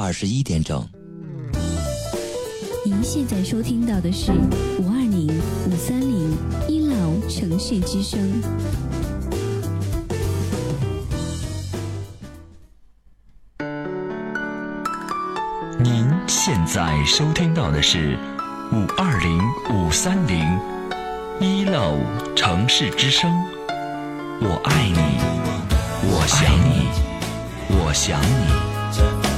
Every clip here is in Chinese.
二十一点整。您现在收听到的是五二零五三零一老城市之声。您现在收听到的是五二零五三零一楼城市之声。我爱你，我想你，我想你。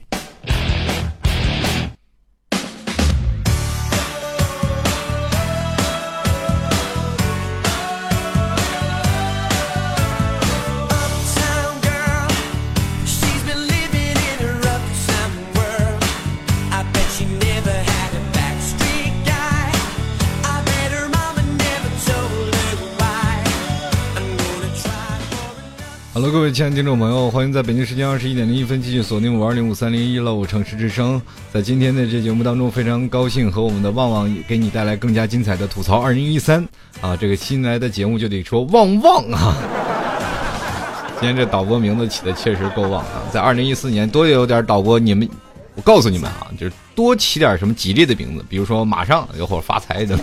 亲爱的听众朋友，欢迎在北京时间二十一点零一分继续锁定五二零五三零一乐城市之声。在今天的这节目当中，非常高兴和我们的旺旺给你带来更加精彩的吐槽二零一三啊！这个新来的节目就得说旺旺啊！今天这导播名字起的确实够旺啊！在二零一四年多有点导播，你们我告诉你们啊，就是多起点什么吉利的名字，比如说马上有或者发财的。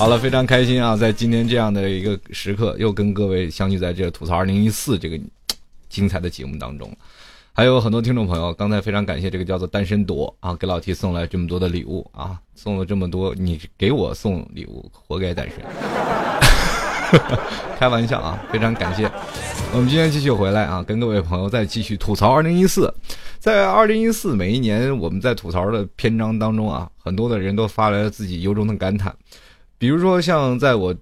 好了，非常开心啊！在今天这样的一个时刻，又跟各位相聚在这吐槽二零一四这个精彩的节目当中。还有很多听众朋友，刚才非常感谢这个叫做单身朵啊，给老 T 送来这么多的礼物啊，送了这么多，你给我送礼物，活该单身。开玩笑啊，非常感谢。我们今天继续回来啊，跟各位朋友再继续吐槽二零一四。在二零一四每一年，我们在吐槽的篇章当中啊，很多的人都发来了自己由衷的感叹。比如说，像在我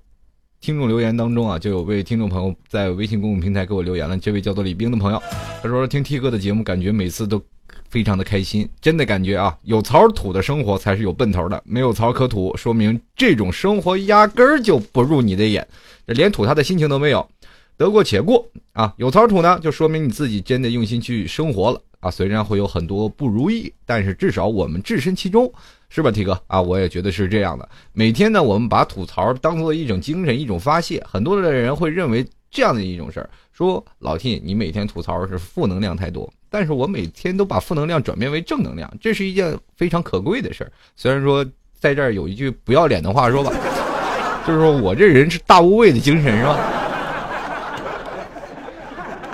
听众留言当中啊，就有位听众朋友在微信公众平台给我留言了。这位叫做李冰的朋友，他说听 T 哥的节目，感觉每次都非常的开心，真的感觉啊，有槽吐的生活才是有奔头的，没有槽可吐，说明这种生活压根儿就不入你的眼，连吐他的心情都没有，得过且过啊。有槽吐呢，就说明你自己真的用心去生活了啊。虽然会有很多不如意，但是至少我们置身其中。是吧，T 哥啊？我也觉得是这样的。每天呢，我们把吐槽当做一种精神、一种发泄。很多的人会认为这样的一种事儿，说老 T 你每天吐槽是负能量太多，但是我每天都把负能量转变为正能量，这是一件非常可贵的事儿。虽然说在这儿有一句不要脸的话说吧，就是说我这人是大无畏的精神，是吧？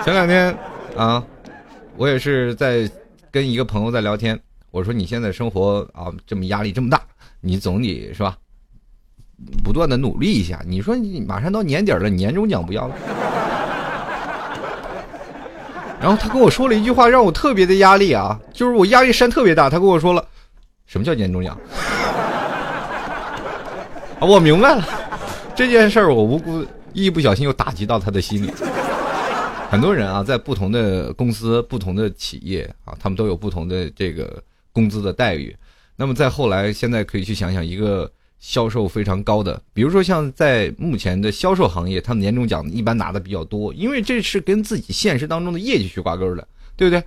前两天啊，我也是在跟一个朋友在聊天。我说你现在生活啊这么压力这么大，你总得是吧，不断的努力一下。你说你马上到年底了，年终奖不要了？然后他跟我说了一句话，让我特别的压力啊，就是我压力山特别大。他跟我说了，什么叫年终奖？啊，我明白了，这件事儿我无辜一不小心又打击到他的心里。很多人啊，在不同的公司、不同的企业啊，他们都有不同的这个。工资的待遇，那么再后来，现在可以去想想一个销售非常高的，比如说像在目前的销售行业，他们年终奖一般拿的比较多，因为这是跟自己现实当中的业绩去挂钩的，对不对？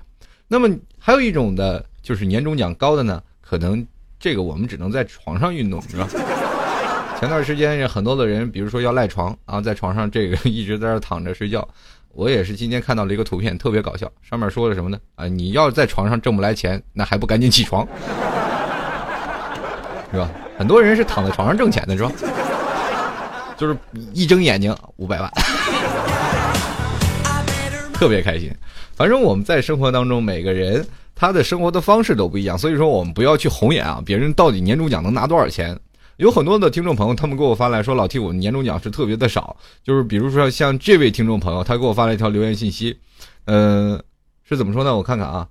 那么还有一种的，就是年终奖高的呢，可能这个我们只能在床上运动，是吧？前段时间很多的人，比如说要赖床啊，在床上这个 一直在这躺着睡觉。我也是今天看到了一个图片，特别搞笑。上面说了什么呢？啊，你要在床上挣不来钱，那还不赶紧起床，是吧？很多人是躺在床上挣钱的，是吧？就是一睁眼睛五百万，特别开心。反正我们在生活当中，每个人他的生活的方式都不一样，所以说我们不要去红眼啊，别人到底年终奖能拿多少钱。有很多的听众朋友，他们给我发来说：“老 T，我年终奖是特别的少。”就是比如说像这位听众朋友，他给我发了一条留言信息，呃，是怎么说呢？我看看啊，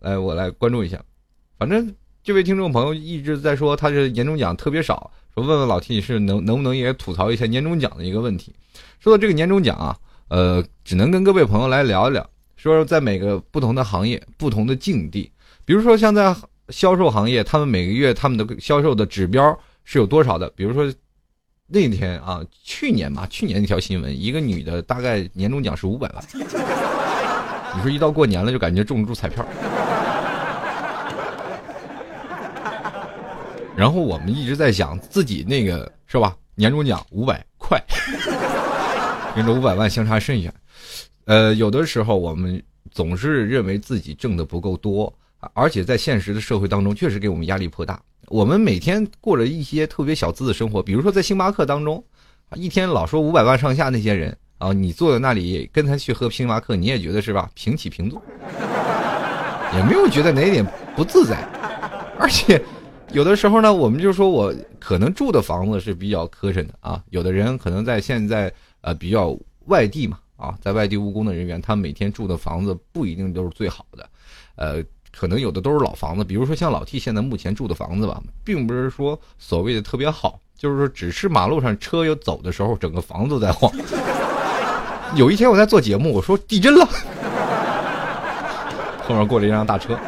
来，我来关注一下。反正这位听众朋友一直在说他是年终奖特别少，说问问老 T 是能能不能也吐槽一下年终奖的一个问题。说到这个年终奖啊，呃，只能跟各位朋友来聊一聊，说在每个不同的行业、不同的境地，比如说像在销售行业，他们每个月他们的销售的指标。是有多少的？比如说，那天啊，去年吧，去年一条新闻，一个女的大概年终奖是五百万。你说一到过年了，就感觉中注彩票。然后我们一直在想自己那个是吧？年终奖五百块，跟这五百万相差甚远。呃，有的时候我们总是认为自己挣的不够多，而且在现实的社会当中，确实给我们压力颇大。我们每天过着一些特别小资的生活，比如说在星巴克当中，一天老说五百万上下那些人啊，你坐在那里跟他去喝星巴克，你也觉得是吧？平起平坐，也没有觉得哪点不自在，而且。有的时候呢，我们就说我可能住的房子是比较磕碜的啊。有的人可能在现在呃比较外地嘛啊，在外地务工的人员，他每天住的房子不一定都是最好的，呃，可能有的都是老房子。比如说像老 T 现在目前住的房子吧，并不是说所谓的特别好，就是说只是马路上车要走的时候，整个房子都在晃。有一天我在做节目，我说地震了，后面过了一辆大车。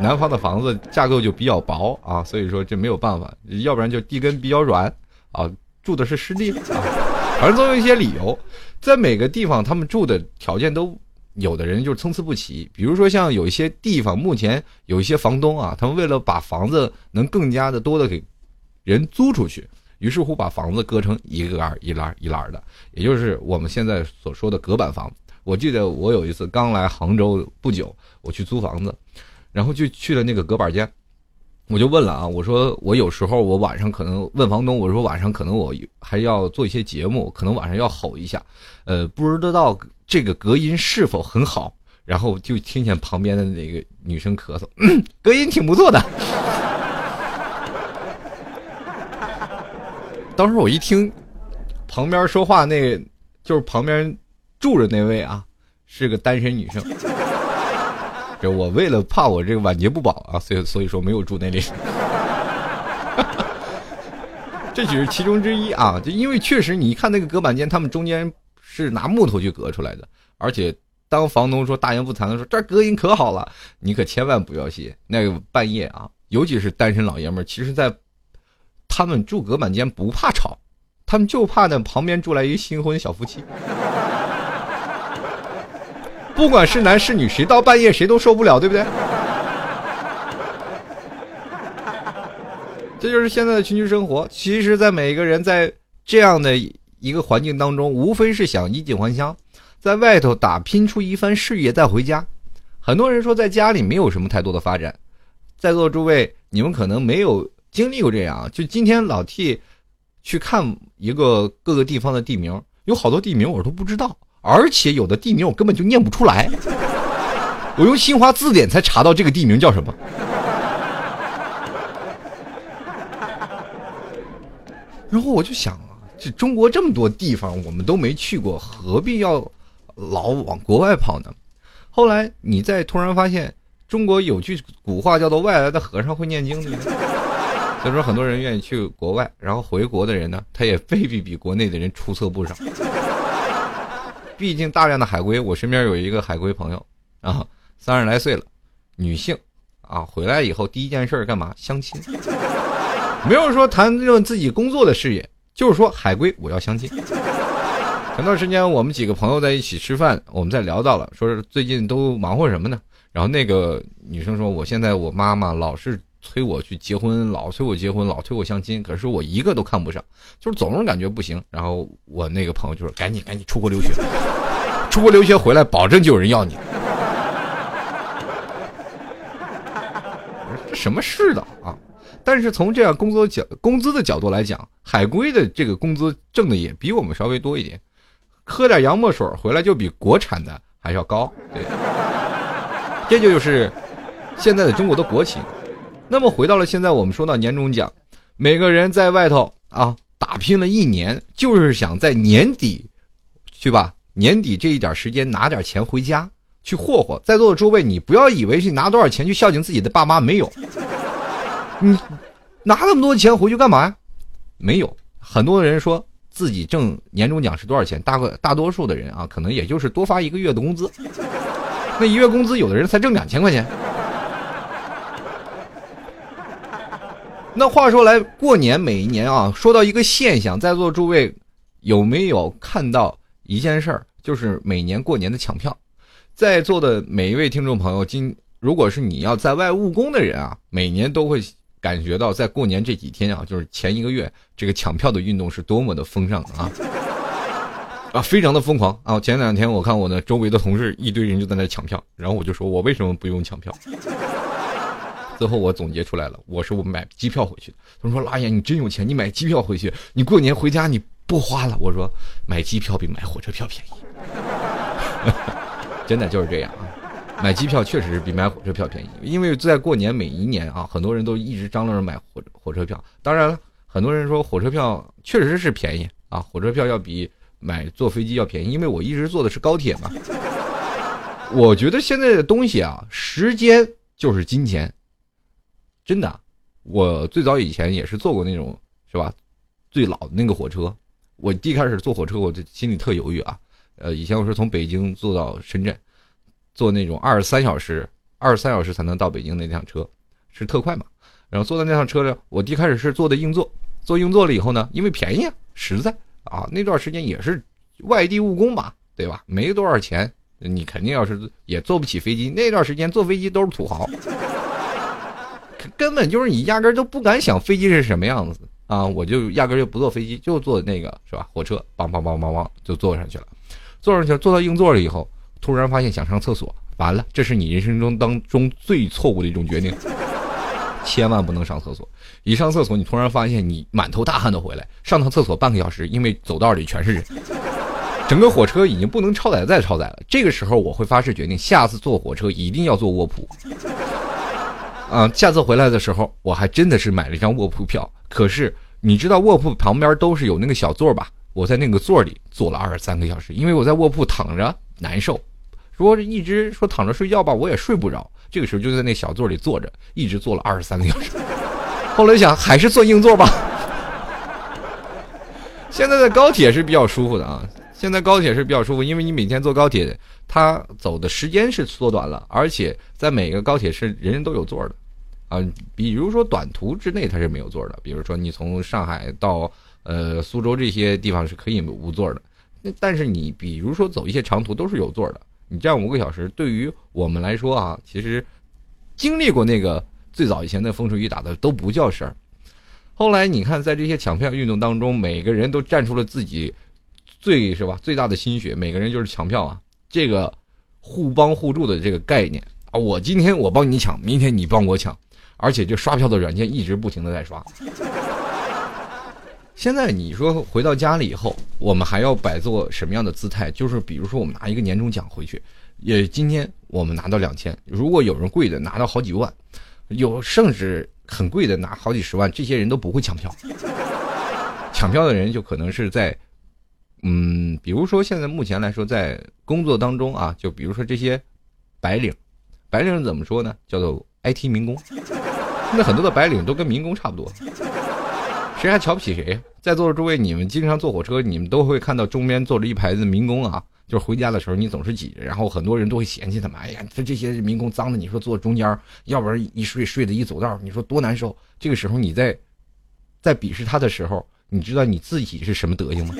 南方的房子架构就比较薄啊，所以说这没有办法，要不然就地根比较软啊，住的是湿地啊，反正总有一些理由，在每个地方他们住的条件都有的人就是参差不齐，比如说像有一些地方目前有一些房东啊，他们为了把房子能更加的多的给人租出去，于是乎把房子割成一个一栏一栏的，也就是我们现在所说的隔板房。我记得我有一次刚来杭州不久，我去租房子。然后就去了那个隔板间，我就问了啊，我说我有时候我晚上可能问房东，我说晚上可能我还要做一些节目，可能晚上要吼一下，呃，不知道这个隔音是否很好。然后就听见旁边的那个女生咳嗽，隔音挺不错的。当时我一听，旁边说话那，就是旁边住着那位啊，是个单身女生。我为了怕我这个晚节不保啊，所以所以说没有住那里。这只是其中之一啊，就因为确实你一看那个隔板间，他们中间是拿木头去隔出来的，而且当房东说大言不惭的说这隔音可好了，你可千万不要信。那个半夜啊，尤其是单身老爷们，其实在他们住隔板间不怕吵，他们就怕那旁边住来一新婚小夫妻。不管是男是女，谁到半夜谁都受不了，对不对？这就是现在的群居生活。其实，在每个人在这样的一个环境当中，无非是想衣锦还乡，在外头打拼出一番事业再回家。很多人说，在家里没有什么太多的发展。在座诸位，你们可能没有经历过这样。就今天老 T 去看一个各个地方的地名，有好多地名我都不知道。而且有的地名我根本就念不出来，我用新华字典才查到这个地名叫什么。然后我就想啊，这中国这么多地方我们都没去过，何必要老往国外跑呢？后来你再突然发现，中国有句古话叫做“外来的和尚会念经”，所以说很多人愿意去国外，然后回国的人呢，他也未必比国内的人出色不少。毕竟大量的海归，我身边有一个海归朋友，啊，三十来岁了，女性，啊，回来以后第一件事干嘛？相亲，没有说谈论自己工作的事业，就是说海归我要相亲。前段时间我们几个朋友在一起吃饭，我们在聊到了，说是最近都忙活什么呢？然后那个女生说，我现在我妈妈老是。催我去结婚，老催我结婚，老催我相亲，可是我一个都看不上，就是总是感觉不行。然后我那个朋友就说：“赶紧赶紧出国留学，出国留学回来，保证就有人要你。”这什么世道啊？但是从这样工作角工资的角度来讲，海归的这个工资挣的也比我们稍微多一点，喝点洋墨水回来就比国产的还要高。对，这就是现在的中国的国情。那么回到了现在，我们说到年终奖，每个人在外头啊打拼了一年，就是想在年底，去吧，年底这一点时间拿点钱回家去霍霍。在座的诸位，你不要以为是拿多少钱去孝敬自己的爸妈，没有，你拿那么多钱回去干嘛呀？没有，很多人说自己挣年终奖是多少钱，大个大多数的人啊，可能也就是多发一个月的工资，那一月工资有的人才挣两千块钱。那话说来，过年每一年啊，说到一个现象，在座诸位有没有看到一件事儿？就是每年过年的抢票。在座的每一位听众朋友，今如果是你要在外务工的人啊，每年都会感觉到在过年这几天啊，就是前一个月，这个抢票的运动是多么的风尚啊！啊，非常的疯狂啊！前两天我看我的周围的同事一堆人就在那抢票，然后我就说我为什么不用抢票？最后我总结出来了，我是我买机票回去的。他们说：“拉爷，你真有钱，你买机票回去，你过年回家你不花了。”我说：“买机票比买火车票便宜。”真的就是这样啊，买机票确实是比买火车票便宜，因为在过年每一年啊，很多人都一直张罗着买火火车票。当然了，很多人说火车票确实是便宜啊，火车票要比买坐飞机要便宜，因为我一直坐的是高铁嘛。我觉得现在的东西啊，时间就是金钱。真的，我最早以前也是坐过那种，是吧？最老的那个火车，我第一开始坐火车，我就心里特犹豫啊。呃，以前我是从北京坐到深圳，坐那种二十三小时，二十三小时才能到北京那辆车，是特快嘛。然后坐在那辆车呢，我第一开始是坐的硬座，坐硬座了以后呢，因为便宜啊，实在啊，那段时间也是外地务工嘛，对吧？没多少钱，你肯定要是也坐不起飞机。那段时间坐飞机都是土豪。根本就是你压根儿都不敢想飞机是什么样子啊！我就压根儿就不坐飞机，就坐那个是吧？火车，梆梆梆梆梆就坐上去了。坐上去，坐到硬座了以后，突然发现想上厕所，完了，这是你人生中当中最错误的一种决定，千万不能上厕所。一上厕所，你突然发现你满头大汗的回来，上趟厕所半个小时，因为走道里全是人，整个火车已经不能超载再超载了。这个时候，我会发誓决定，下次坐火车一定要坐卧铺。啊，下次回来的时候，我还真的是买了一张卧铺票。可是你知道卧铺旁边都是有那个小座吧？我在那个座里坐了二十三个小时，因为我在卧铺躺着难受。如果一直说躺着睡觉吧，我也睡不着。这个时候就在那小座里坐着，一直坐了二十三个小时。后来想还是坐硬座吧。现在的高铁是比较舒服的啊，现在高铁是比较舒服，因为你每天坐高铁，它走的时间是缩短了，而且在每个高铁是人人都有座的。啊，比如说短途之内它是没有座的，比如说你从上海到呃苏州这些地方是可以无座的，但是你比如说走一些长途都是有座的，你站五个小时对于我们来说啊，其实经历过那个最早以前的风吹雨打的都不叫事儿。后来你看，在这些抢票运动当中，每个人都站出了自己最是吧最大的心血，每个人就是抢票啊，这个互帮互助的这个概念啊，我今天我帮你抢，明天你帮我抢。而且这刷票的软件一直不停的在刷。现在你说回到家里以后，我们还要摆做什么样的姿态？就是比如说我们拿一个年终奖回去，也今天我们拿到两千，如果有人贵的拿到好几万，有甚至很贵的拿好几十万，这些人都不会抢票。抢票的人就可能是在，嗯，比如说现在目前来说，在工作当中啊，就比如说这些白领，白领怎么说呢？叫做 IT 民工。现在很多的白领都跟民工差不多，谁还瞧不起谁？在座的诸位，你们经常坐火车，你们都会看到中间坐着一排子民工啊。就是回家的时候，你总是挤着，然后很多人都会嫌弃他们。哎呀，这这些民工脏的，你说坐中间，要不然一睡睡的一走道，你说多难受。这个时候你在在鄙视他的时候，你知道你自己是什么德行吗？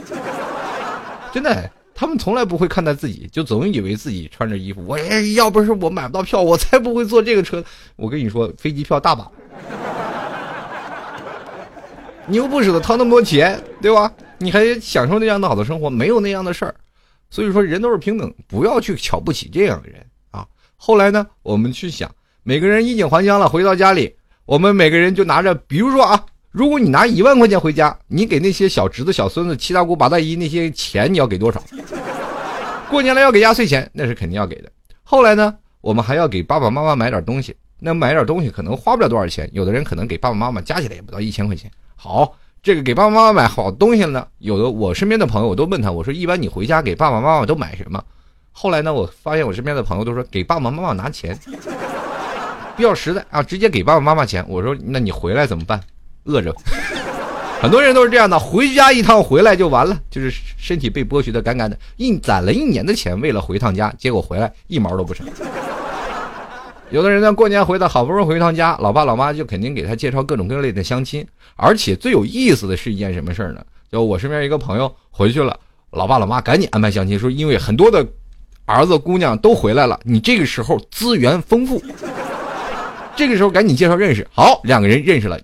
真的。他们从来不会看待自己，就总以为自己穿着衣服。我要不是我买不到票，我才不会坐这个车。我跟你说，飞机票大把，你又不舍得掏那么多钱，对吧？你还享受那样的好的生活，没有那样的事儿。所以说，人都是平等，不要去瞧不起这样的人啊。后来呢，我们去想，每个人衣锦还乡了，回到家里，我们每个人就拿着，比如说啊。如果你拿一万块钱回家，你给那些小侄子、小孙子、七大姑八大姨那些钱，你要给多少？过年了要给压岁钱，那是肯定要给的。后来呢，我们还要给爸爸妈妈买点东西，那买点东西可能花不了多少钱，有的人可能给爸爸妈妈加起来也不到一千块钱。好，这个给爸爸妈妈买好东西了呢，有的我身边的朋友我都问他，我说一般你回家给爸爸妈妈都买什么？后来呢，我发现我身边的朋友都说给爸爸妈妈拿钱，比较实在啊，直接给爸爸妈妈钱。我说那你回来怎么办？饿着，很多人都是这样的，回家一趟回来就完了，就是身体被剥削的干干的，一攒了一年的钱，为了回趟家，结果回来一毛都不剩。有的人呢，过年回的好不容易回一趟家，老爸老妈就肯定给他介绍各种各类的相亲，而且最有意思的是一件什么事儿呢？就我身边一个朋友回去了，老爸老妈赶紧安排相亲，说因为很多的儿子姑娘都回来了，你这个时候资源丰富，这个时候赶紧介绍认识。好，两个人认识了，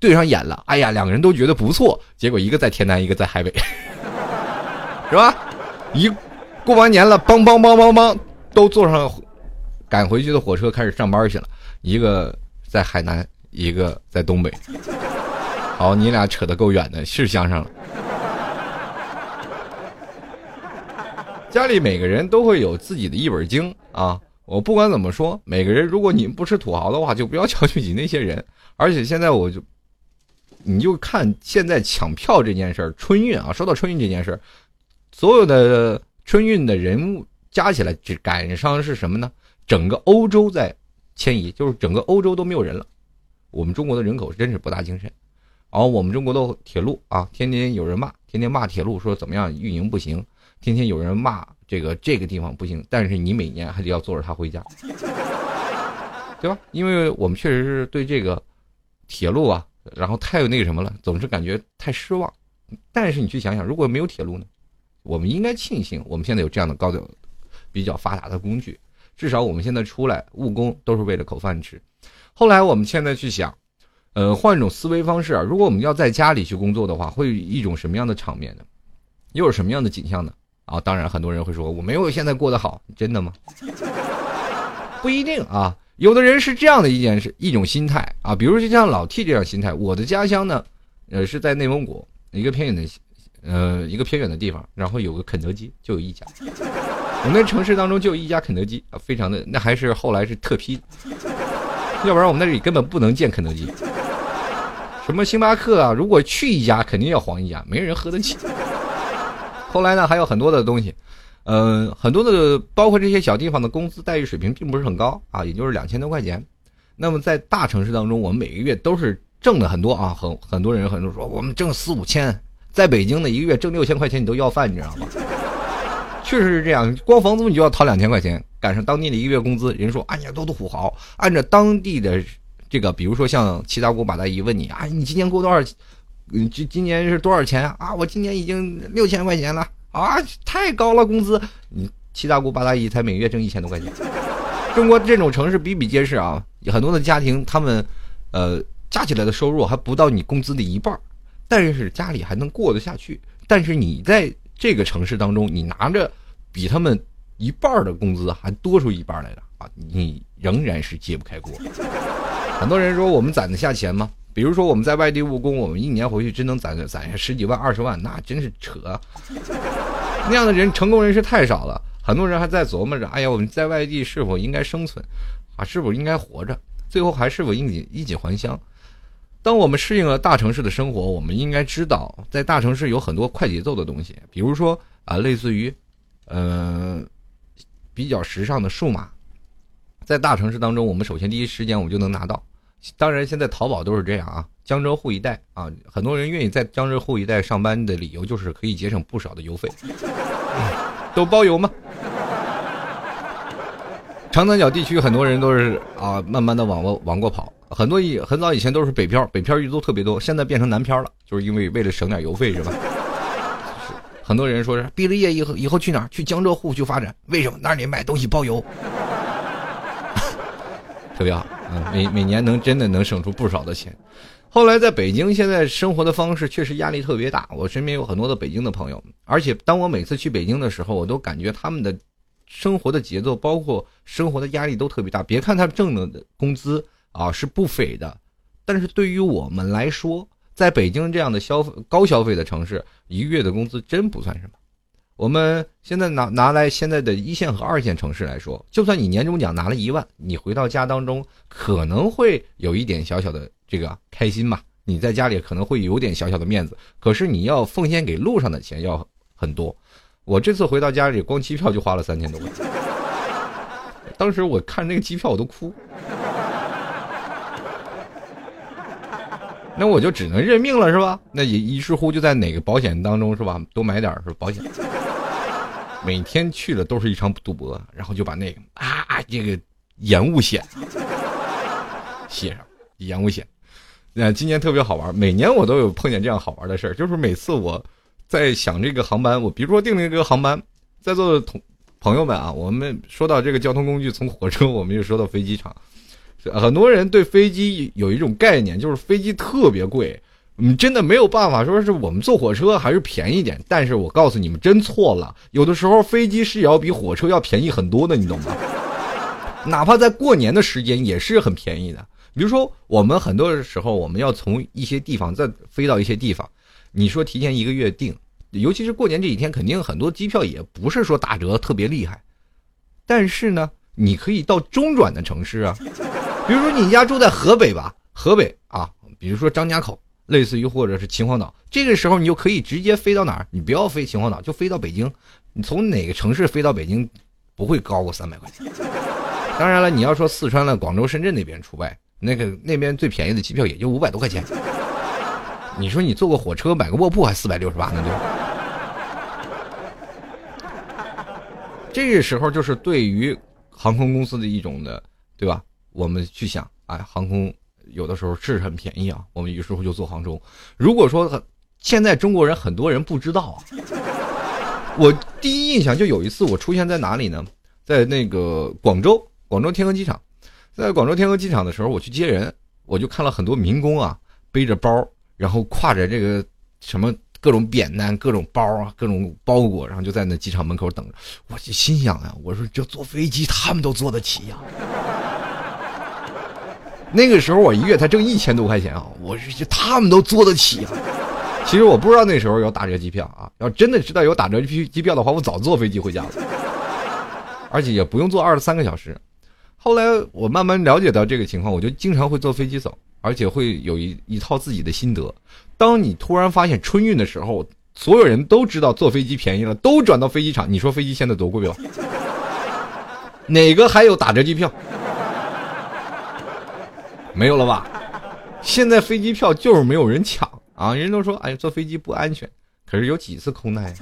对上眼了，哎呀，两个人都觉得不错，结果一个在天南，一个在海北，是吧？一过完年了，梆梆梆梆梆，都坐上。赶回去的火车开始上班去了，一个在海南，一个在东北。好，你俩扯得够远的，是相上了。家里每个人都会有自己的一本经啊。我不管怎么说，每个人，如果你不是土豪的话，就不要 瞧不起那些人。而且现在我就，你就看现在抢票这件事儿，春运啊，说到春运这件事儿，所有的春运的人物加起来，只赶上是什么呢？整个欧洲在迁移，就是整个欧洲都没有人了。我们中国的人口真是博大精深，然后我们中国的铁路啊，天天有人骂，天天骂铁路说怎么样运营不行，天天有人骂这个这个地方不行，但是你每年还得要坐着它回家，对吧？因为我们确实是对这个铁路啊，然后太有那个什么了，总是感觉太失望。但是你去想想，如果没有铁路呢？我们应该庆幸我们现在有这样的高的比较发达的工具。至少我们现在出来务工都是为了口饭吃。后来我们现在去想，呃，换一种思维方式啊。如果我们要在家里去工作的话，会一种什么样的场面呢？又是什么样的景象呢？啊，当然很多人会说我没有现在过得好，真的吗？不一定啊。有的人是这样的一件事，一种心态啊。比如就像老 T 这样心态，我的家乡呢，呃，是在内蒙古一个偏远的，呃，一个偏远的地方，然后有个肯德基，就有一家。我们城市当中就有一家肯德基啊，非常的那还是后来是特批，要不然我们那里根本不能建肯德基。什么星巴克啊，如果去一家肯定要黄一家，没人喝得起。后来呢，还有很多的东西，嗯，很多的包括这些小地方的工资待遇水平并不是很高啊，也就是两千多块钱。那么在大城市当中，我们每个月都是挣的很多啊，很很多人很多说我们挣四五千，在北京的一个月挣六千块钱你都要饭，你知道吗？确实是这样，光房租你就要掏两千块钱，赶上当地的一个月工资，人说：“哎呀，都土豪，按照当地的这个，比如说像七大姑八大姨问你啊，你今年过多少？嗯，今今年是多少钱啊？我今年已经六千块钱了啊，太高了工资。你七大姑八大姨才每月挣一千多块钱。中国这种城市比比皆是啊，很多的家庭他们，呃，加起来的收入还不到你工资的一半，但是家里还能过得下去。但是你在这个城市当中，你拿着。比他们一半的工资还多出一半来的啊！你仍然是揭不开锅。很多人说我们攒得下钱吗？比如说我们在外地务工，我们一年回去真能攒攒下十几万、二十万，那真是扯。那样的人成功人士太少了。很多人还在琢磨着：哎呀，我们在外地是否应该生存？啊，是否应该活着？最后还是否应衣衣锦还乡？当我们适应了大城市的生活，我们应该知道，在大城市有很多快节奏的东西，比如说啊，类似于。嗯，比较时尚的数码，在大城市当中，我们首先第一时间我们就能拿到。当然，现在淘宝都是这样啊。江浙沪一带啊，很多人愿意在江浙沪一带上班的理由就是可以节省不少的邮费，都包邮吗？长三角地区很多人都是啊，慢慢的往过往过跑。很多以很早以前都是北漂，北漂一族特别多，现在变成南漂了，就是因为为了省点邮费，是吧？很多人说是毕了业以后以后去哪儿？去江浙沪去发展？为什么那里买东西包邮？特别好，每每年能真的能省出不少的钱。后来在北京，现在生活的方式确实压力特别大。我身边有很多的北京的朋友，而且当我每次去北京的时候，我都感觉他们的生活的节奏，包括生活的压力都特别大。别看他挣的工资啊是不菲的，但是对于我们来说。在北京这样的消费高消费的城市，一个月的工资真不算什么。我们现在拿拿来现在的一线和二线城市来说，就算你年终奖拿了一万，你回到家当中可能会有一点小小的这个开心嘛？你在家里可能会有点小小的面子，可是你要奉献给路上的钱要很多。我这次回到家里，光机票就花了三千多块钱。当时我看那个机票我都哭。那我就只能认命了，是吧？那也于是乎就在哪个保险当中，是吧？多买点是保险。每天去了都是一场赌博，然后就把那个啊，这个延误险，写上延误险。那今年特别好玩，每年我都有碰见这样好玩的事儿，就是每次我在想这个航班，我比如说订了一个航班，在座的同朋友们啊，我们说到这个交通工具，从火车我们就说到飞机场，很多人对飞机有一种概念，就是飞机特别贵。你真的没有办法说是我们坐火车还是便宜点，但是我告诉你们真错了，有的时候飞机是要比火车要便宜很多的，你懂吗？哪怕在过年的时间也是很便宜的。比如说我们很多时候我们要从一些地方再飞到一些地方，你说提前一个月订，尤其是过年这几天，肯定很多机票也不是说打折特别厉害，但是呢，你可以到中转的城市啊，比如说你家住在河北吧，河北啊，比如说张家口。类似于或者是秦皇岛，这个时候你就可以直接飞到哪儿？你不要飞秦皇岛，就飞到北京。你从哪个城市飞到北京，不会高过三百块钱。当然了，你要说四川了、广州、深圳那边除外，那个那边最便宜的机票也就五百多块钱。你说你坐个火车买个卧铺还四百六十八呢，对吧？这个时候就是对于航空公司的一种的，对吧？我们去想，哎，航空。有的时候是很便宜啊，我们有时候就坐杭州。如果说现在中国人很多人不知道啊，我第一印象就有一次我出现在哪里呢？在那个广州，广州天河机场，在广州天河机场的时候，我去接人，我就看了很多民工啊，背着包，然后挎着这个什么各种扁担、各种包啊、各种包裹，然后就在那机场门口等着。我就心想啊，我说这坐飞机他们都坐得起呀。那个时候我一月才挣一千多块钱啊！我是他们都坐得起啊。其实我不知道那时候有打折机票啊，要真的知道有打折机机票的话，我早坐飞机回家了，而且也不用坐二十三个小时。后来我慢慢了解到这个情况，我就经常会坐飞机走，而且会有一一套自己的心得。当你突然发现春运的时候，所有人都知道坐飞机便宜了，都转到飞机场。你说飞机现在多贵了？哪个还有打折机票？没有了吧？现在飞机票就是没有人抢啊！人都说，哎，坐飞机不安全。可是有几次空难？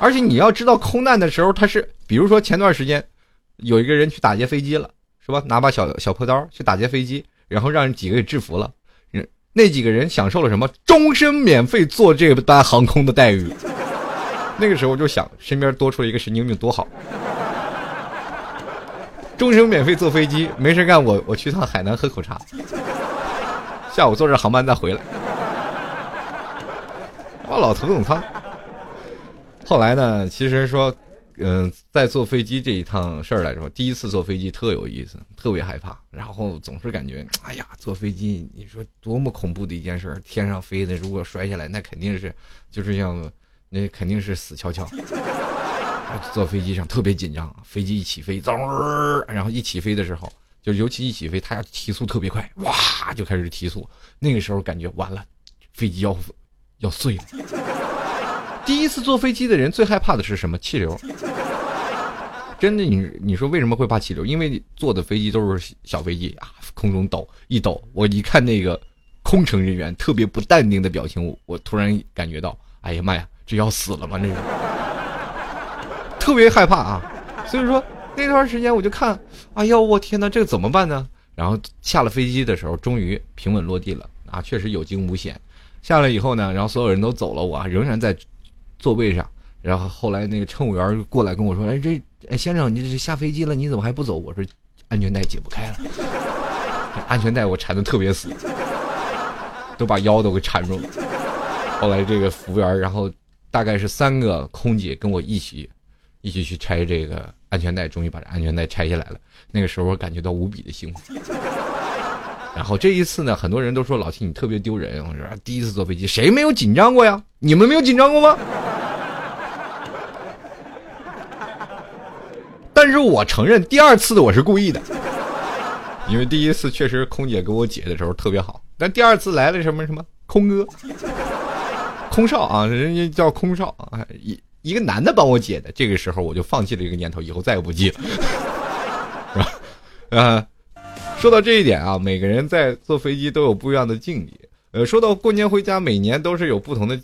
而且你要知道，空难的时候，他是，比如说前段时间，有一个人去打劫飞机了，是吧？拿把小小破刀去打劫飞机，然后让人几个给制服了。那几个人享受了什么？终身免费坐这班航空的待遇。那个时候就想，身边多出了一个神经病多好。终生免费坐飞机，没事干，我我去趟海南喝口茶，下午坐这航班再回来。哇，老头等舱。后来呢，其实说，嗯，在坐飞机这一趟事儿来说，第一次坐飞机特有意思，特别害怕，然后总是感觉，哎呀，坐飞机，你说多么恐怖的一件事儿，天上飞的，如果摔下来，那肯定是，就是像，那肯定是死翘翘。坐飞机上特别紧张，飞机一起飞，嗖，然后一起飞的时候，就尤其一起飞，它要提速特别快，哇，就开始提速。那个时候感觉完了，飞机要要碎了。第一次坐飞机的人最害怕的是什么？气流。真的，你你说为什么会怕气流？因为坐的飞机都是小飞机啊，空中抖一抖，我一看那个空乘人员特别不淡定的表情，我我突然感觉到，哎呀妈呀，这要死了吗？这是。特别害怕啊，所以说那段时间我就看，哎呦我天哪，这个怎么办呢？然后下了飞机的时候，终于平稳落地了啊，确实有惊无险。下来以后呢，然后所有人都走了，我仍然在座位上。然后后来那个乘务员过来跟我说：“哎，这哎先生，你这下飞机了，你怎么还不走？”我说：“安全带解不开了，安全带我缠的特别死，都把腰都给缠住了。”后来这个服务员，然后大概是三个空姐跟我一起。一起去拆这个安全带，终于把这安全带拆下来了。那个时候我感觉到无比的幸福。然后这一次呢，很多人都说老七你特别丢人。我说第一次坐飞机，谁没有紧张过呀？你们没有紧张过吗？但是我承认第二次的我是故意的，因为第一次确实空姐给我解的时候特别好，但第二次来了什么什么空哥、空少啊，人家叫空少啊一。一个男的帮我解的，这个时候我就放弃了一个念头，以后再也不记了，是吧？啊，说到这一点啊，每个人在坐飞机都有不一样的境界。呃，说到过年回家，每年都是有不同的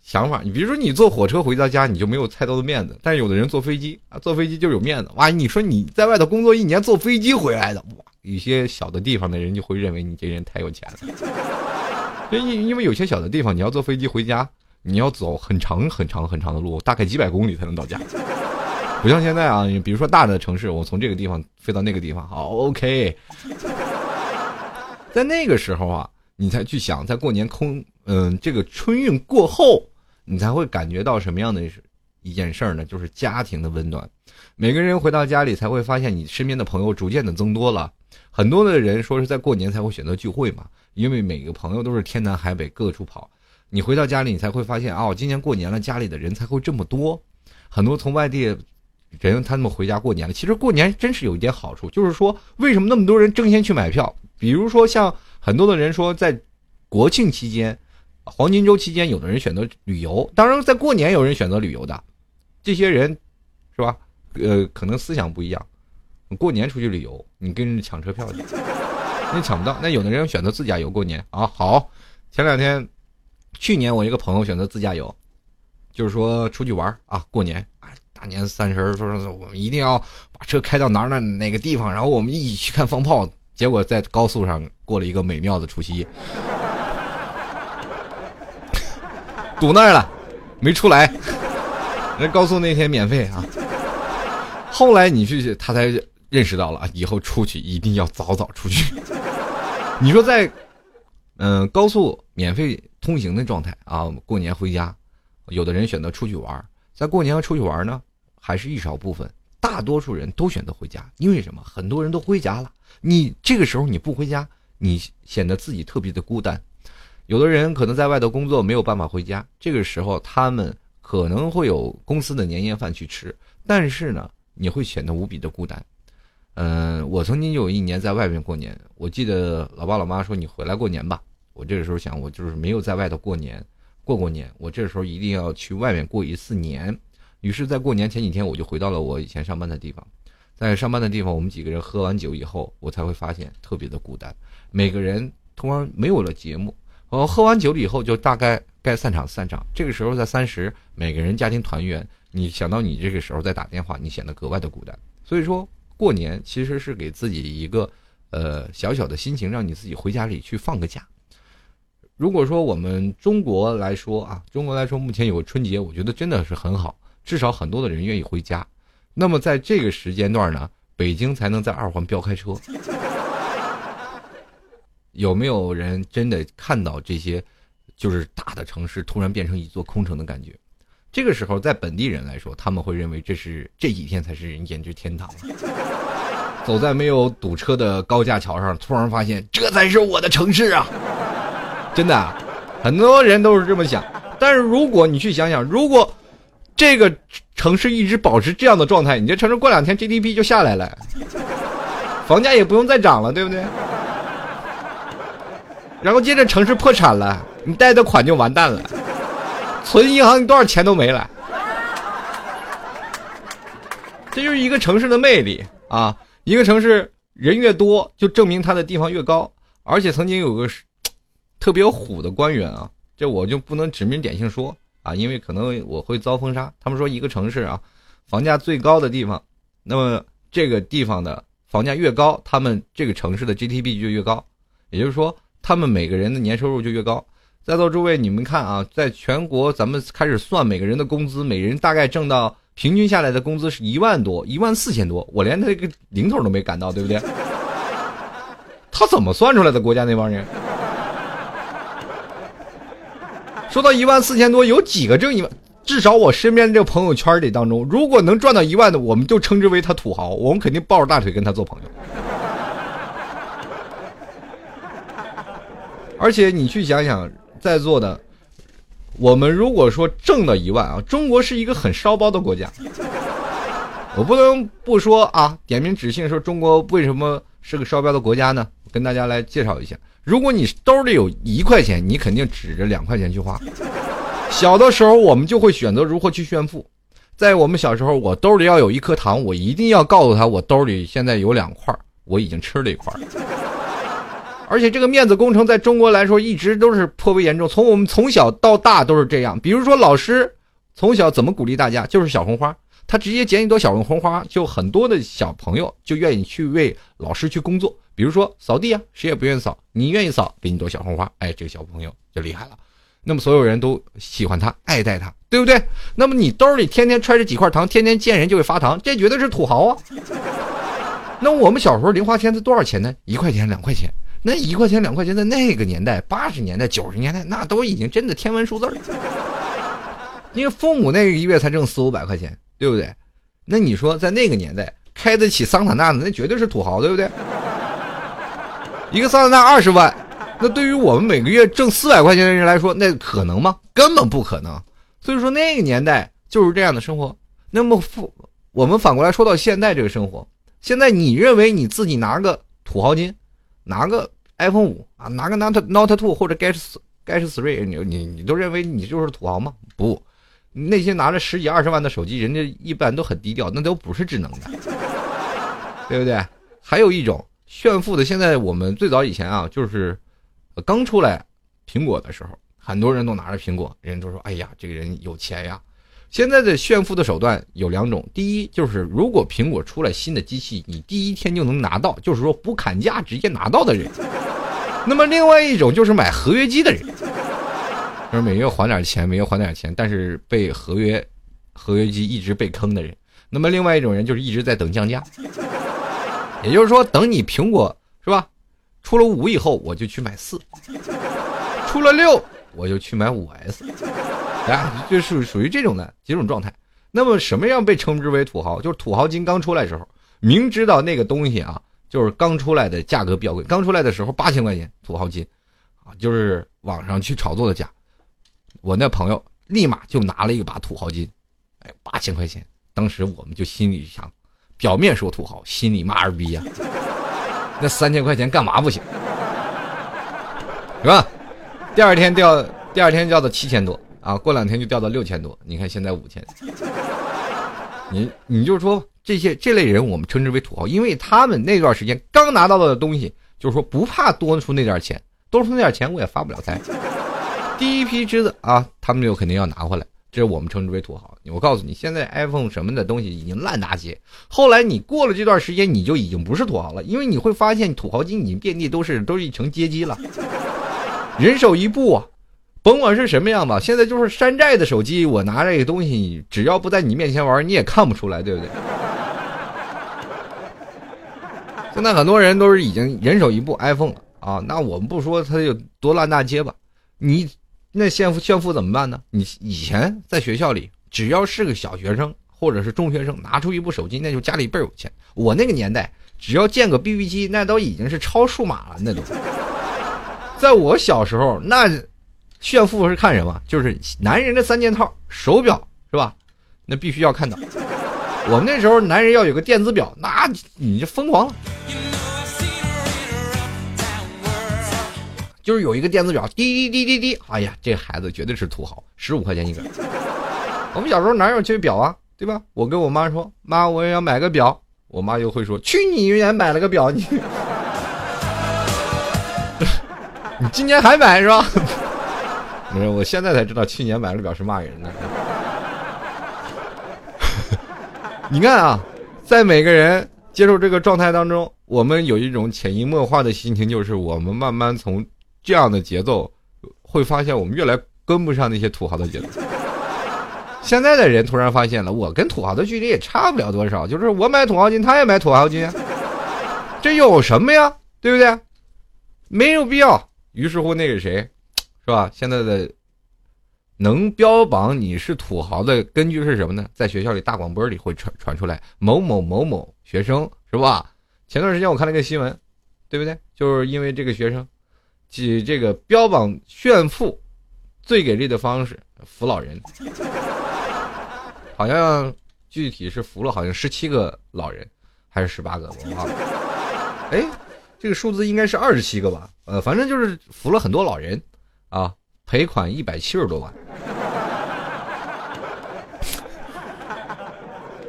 想法。你比如说，你坐火车回到家，你就没有太多的面子；但是有的人坐飞机啊，坐飞机就有面子。哇，你说你在外头工作一年，坐飞机回来的，哇，有些小的地方的人就会认为你这人太有钱了。因因为有些小的地方，你要坐飞机回家，你要走很长很长很长的路，大概几百公里才能到家。不像现在啊，比如说大的城市，我从这个地方飞到那个地方，好，OK。在那个时候啊，你才去想，在过年空，嗯，这个春运过后，你才会感觉到什么样的一件事儿呢？就是家庭的温暖。每个人回到家里，才会发现你身边的朋友逐渐的增多了。很多的人说是在过年才会选择聚会嘛，因为每个朋友都是天南海北各处跑。你回到家里，你才会发现哦，今年过年了，家里的人才会这么多。很多从外地人他们回家过年了。其实过年真是有一点好处，就是说为什么那么多人争先去买票？比如说，像很多的人说，在国庆期间、黄金周期间，有的人选择旅游。当然，在过年有人选择旅游的，这些人是吧？呃，可能思想不一样。过年出去旅游，你跟人抢车票去，你抢不到。那有的人选择自驾游过年啊。好，前两天，去年我一个朋友选择自驾游，就是说出去玩啊，过年啊，大年三十说说说我们一定要把车开到哪儿哪哪个地方，然后我们一起去看放炮。结果在高速上过了一个美妙的除夕夜，堵那儿了，没出来。那高速那天免费啊。后来你去，他才认识到了，以后出去一定要早早出去。你说在，嗯，高速免费通行的状态啊，过年回家，有的人选择出去玩，在过年要出去玩呢，还是一少部分，大多数人都选择回家，因为什么？很多人都回家了。你这个时候你不回家，你显得自己特别的孤单。有的人可能在外头工作，没有办法回家，这个时候他们可能会有公司的年夜饭去吃，但是呢，你会显得无比的孤单。嗯，我曾经有一年在外面过年，我记得老爸老妈说你回来过年吧。我这个时候想，我就是没有在外头过年，过过年，我这时候一定要去外面过一次年。于是，在过年前几天，我就回到了我以前上班的地方。在上班的地方，我们几个人喝完酒以后，我才会发现特别的孤单。每个人突然没有了节目，我喝完酒了以后，就大概该散场散场。这个时候在三十，每个人家庭团圆，你想到你这个时候在打电话，你显得格外的孤单。所以说，过年其实是给自己一个呃小小的心情，让你自己回家里去放个假。如果说我们中国来说啊，中国来说目前有个春节，我觉得真的是很好，至少很多的人愿意回家。那么在这个时间段呢，北京才能在二环飙开车。有没有人真的看到这些，就是大的城市突然变成一座空城的感觉？这个时候，在本地人来说，他们会认为这是这几天才是人间之天堂。走在没有堵车的高架桥上，突然发现这才是我的城市啊！真的，很多人都是这么想。但是如果你去想想，如果这个。城市一直保持这样的状态，你这城市过两天 GDP 就下来了，房价也不用再涨了，对不对？然后接着城市破产了，你贷的款就完蛋了，存银行你多少钱都没了。这就是一个城市的魅力啊！一个城市人越多，就证明它的地方越高。而且曾经有个特别虎的官员啊，这我就不能指名点姓说。啊，因为可能我会遭封杀。他们说一个城市啊，房价最高的地方，那么这个地方的房价越高，他们这个城市的 GDP 就越高，也就是说，他们每个人的年收入就越高。在座诸位，你们看啊，在全国咱们开始算每个人的工资，每人大概挣到平均下来的工资是一万多，一万四千多，我连那个零头都没赶到，对不对？他怎么算出来的？国家那帮人？说到一万四千多，有几个挣一万？至少我身边这个朋友圈里当中，如果能赚到一万的，我们就称之为他土豪，我们肯定抱着大腿跟他做朋友。而且你去想想，在座的我们，如果说挣到一万啊，中国是一个很烧包的国家。我不能不说啊，点名指姓说中国为什么是个烧包的国家呢？跟大家来介绍一下。如果你兜里有一块钱，你肯定指着两块钱去花。小的时候，我们就会选择如何去炫富。在我们小时候，我兜里要有一颗糖，我一定要告诉他，我兜里现在有两块，我已经吃了一块。而且这个面子工程在中国来说一直都是颇为严重，从我们从小到大都是这样。比如说老师从小怎么鼓励大家，就是小红花，他直接捡一朵小红花，就很多的小朋友就愿意去为老师去工作。比如说扫地啊，谁也不愿意扫，你愿意扫，给你朵小红花，哎，这个小朋友就厉害了。那么所有人都喜欢他，爱戴他，对不对？那么你兜里天天揣着几块糖，天天见人就会发糖，这绝对是土豪啊。那我们小时候零花钱是多少钱呢？一块钱、两块钱。那一块钱、两块钱在那个年代，八十年代、九十年代，那都已经真的天文数字了。因为父母那个一月才挣四五百块钱，对不对？那你说在那个年代开得起桑塔纳的，那绝对是土豪，对不对？一个桑塔纳二十万，那对于我们每个月挣四百块钱的人来说，那可能吗？根本不可能。所以说那个年代就是这样的生活。那么富，我们反过来说到现在这个生活，现在你认为你自己拿个土豪金？拿个 iPhone 五啊，拿个 Note Note Two 或者 Get Get Three，你你你都认为你就是土豪吗？不，那些拿着十几二十万的手机，人家一般都很低调，那都不是智能的，对不对？还有一种炫富的，现在我们最早以前啊，就是刚出来苹果的时候，很多人都拿着苹果，人都说：“哎呀，这个人有钱呀。”现在的炫富的手段有两种，第一就是如果苹果出来新的机器，你第一天就能拿到，就是说不砍价直接拿到的人；那么另外一种就是买合约机的人，就是每月还点钱，每月还点钱，但是被合约合约机一直被坑的人；那么另外一种人就是一直在等降价，也就是说等你苹果是吧，出了五以后我就去买四，出了六我就去买五 S。哎，就属属于这种的几种状态。那么什么样被称之为土豪？就是土豪金刚出来时候，明知道那个东西啊，就是刚出来的价格比较贵，刚出来的时候八千块钱土豪金，啊，就是网上去炒作的价。我那朋友立马就拿了一把土豪金，哎，八千块钱。当时我们就心里想，表面说土豪，心里骂二逼呀。那三千块钱干嘛不行？是吧？第二天掉，第二天掉到七千多。啊，过两天就掉到六千多，你看现在五千，你你就说这些这类人，我们称之为土豪，因为他们那段时间刚拿到的东西，就是说不怕多出那点钱，多出那点钱我也发不了财。第一批支子啊，他们就肯定要拿回来，这我们称之为土豪。我告诉你，现在 iPhone 什么的东西已经烂大街，后来你过了这段时间，你就已经不是土豪了，因为你会发现土豪金已经遍地都是，都是一层阶级了，人手一部啊。甭管是什么样吧，现在就是山寨的手机，我拿这个东西，只要不在你面前玩，你也看不出来，对不对？现在很多人都是已经人手一部 iPhone 了啊，那我们不说它有多烂大街吧，你那炫富炫富怎么办呢？你以前在学校里，只要是个小学生或者是中学生，拿出一部手机，那就家里倍儿有钱。我那个年代，只要见个 BB 机，那都已经是超数码了，那都。在我小时候，那。炫富是看什么？就是男人的三件套，手表是吧？那必须要看到。我们那时候男人要有个电子表，那你就疯狂了。就是有一个电子表，滴滴滴滴滴，哎呀，这孩子绝对是土豪，十五块钱一个。我们小时候哪有这表啊？对吧？我跟我妈说，妈，我也要买个表。我妈又会说，去你年买了个表，你 你今年还买是吧？不是，我现在才知道去年买了表是骂人的。你看啊，在每个人接受这个状态当中，我们有一种潜移默化的心情，就是我们慢慢从这样的节奏，会发现我们越来跟不上那些土豪的节奏。现在的人突然发现了，我跟土豪的距离也差不了多少，就是我买土豪金，他也买土豪金，这有什么呀？对不对？没有必要。于是乎，那个谁？是吧？现在的能标榜你是土豪的根据是什么呢？在学校里大广播里会传传出来某某某某学生是吧？前段时间我看了一个新闻，对不对？就是因为这个学生，即这个标榜炫富最给力的方式扶老人，好像具体是扶了好像十七个老人还是十八个我忘了。哎，这个数字应该是二十七个吧？呃，反正就是扶了很多老人。啊，赔款一百七十多万，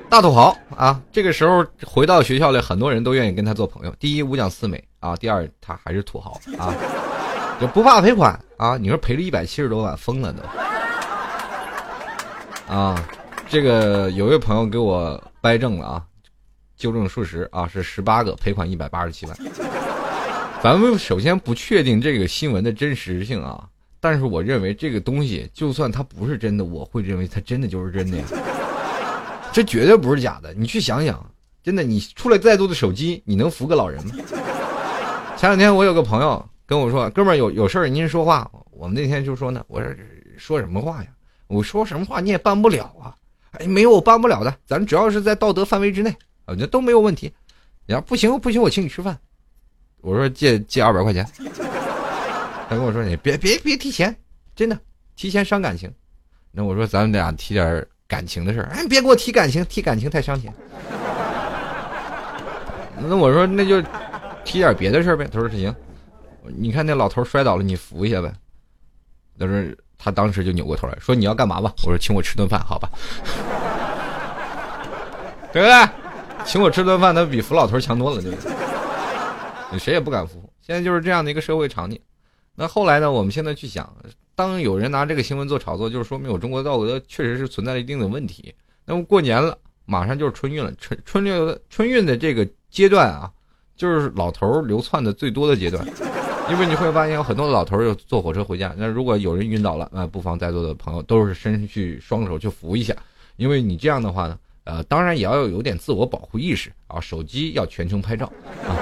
大土豪啊！这个时候回到学校里，很多人都愿意跟他做朋友。第一，五讲四美啊，第二他还是土豪啊，就不怕赔款啊。你说赔了一百七十多万，疯了都啊！这个有位朋友给我掰正了啊，纠正事实啊，是十八个赔款一百八十七万。咱们首先不确定这个新闻的真实性啊，但是我认为这个东西就算它不是真的，我会认为它真的就是真的呀。这绝对不是假的，你去想想，真的，你出来再多的手机，你能扶个老人吗？前两天我有个朋友跟我说：“哥们儿，有有事儿您说话。”我们那天就说呢，我说说什么话呀？我说什么话你也办不了啊！哎，没有我办不了的，咱只要是在道德范围之内，我觉得都没有问题。你要不行不行，我请你吃饭。我说借借二百块钱，他跟我说你别别别提钱，真的提钱伤感情。那我说咱们俩提点感情的事儿，哎，别给我提感情，提感情太伤钱。那我说那就提点别的事儿呗。他说行，你看那老头摔倒了，你扶一下呗。他说他当时就扭过头来说你要干嘛吧？我说请我吃顿饭，好吧？对不对？请我吃顿饭，他比扶老头强多了，对不对？谁也不敢扶，现在就是这样的一个社会场景。那后来呢？我们现在去想，当有人拿这个新闻做炒作，就是说明我中国道德确实是存在了一定的问题。那么过年了，马上就是春运了，春春运春运的这个阶段啊，就是老头流窜的最多的阶段，因为你会发现有很多老头儿要坐火车回家。那如果有人晕倒了，那不妨在座的朋友都是伸去双手去扶一下，因为你这样的话呢，呃，当然也要有点自我保护意识啊，手机要全程拍照啊。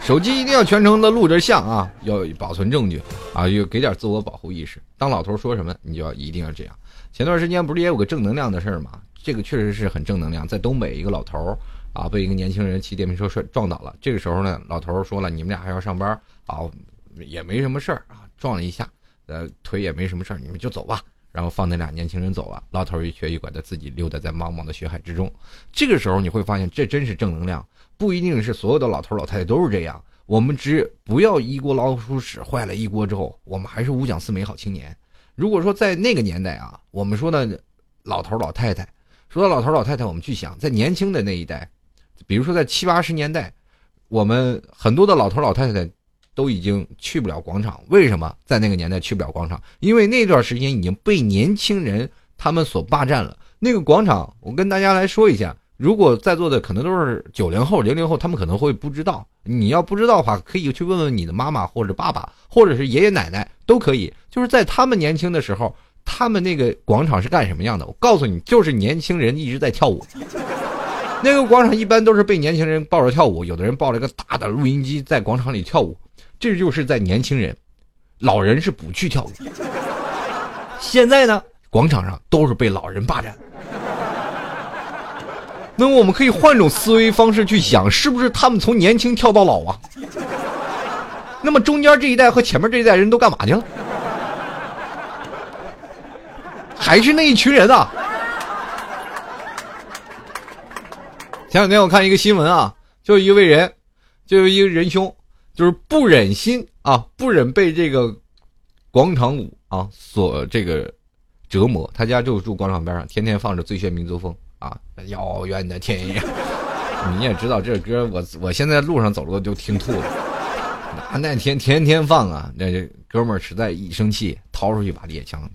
手机一定要全程的录着像啊，要保存证据啊，又给点自我保护意识。当老头说什么，你就要一定要这样。前段时间不是也有个正能量的事儿吗？这个确实是很正能量。在东北，一个老头儿啊被一个年轻人骑电瓶车摔撞倒了。这个时候呢，老头说了：“你们俩还要上班啊，也没什么事儿啊，撞了一下，呃，腿也没什么事儿，你们就走吧。”然后放那俩年轻人走了，老头一瘸一拐的自己溜达在茫茫的血海之中。这个时候你会发现，这真是正能量。不一定是所有的老头老太太都是这样，我们只不要一锅老鼠屎坏了一锅之后，我们还是五讲四美好青年。如果说在那个年代啊，我们说的老头老太太，说到老头老太太，我们去想，在年轻的那一代，比如说在七八十年代，我们很多的老头老太太都已经去不了广场。为什么在那个年代去不了广场？因为那段时间已经被年轻人他们所霸占了那个广场。我跟大家来说一下。如果在座的可能都是九零后、零零后，他们可能会不知道。你要不知道的话，可以去问问你的妈妈或者爸爸，或者是爷爷奶奶都可以。就是在他们年轻的时候，他们那个广场是干什么样的？我告诉你，就是年轻人一直在跳舞。那个广场一般都是被年轻人抱着跳舞，有的人抱着一个大的录音机在广场里跳舞。这就是在年轻人，老人是不去跳舞。现在呢，广场上都是被老人霸占。那么我们可以换种思维方式去想，是不是他们从年轻跳到老啊？那么中间这一代和前面这一代人都干嘛去了？还是那一群人啊？前两天我看一个新闻啊，就一位人，就一个仁兄，就是不忍心啊，不忍被这个广场舞啊所这个折磨，他家就住广场边上，天天放着《最炫民族风》。啊，遥远的天涯，你也知道这歌，我我现在路上走路就听吐了。那那天天天放啊，那哥们儿实在一生气，掏出一把猎枪，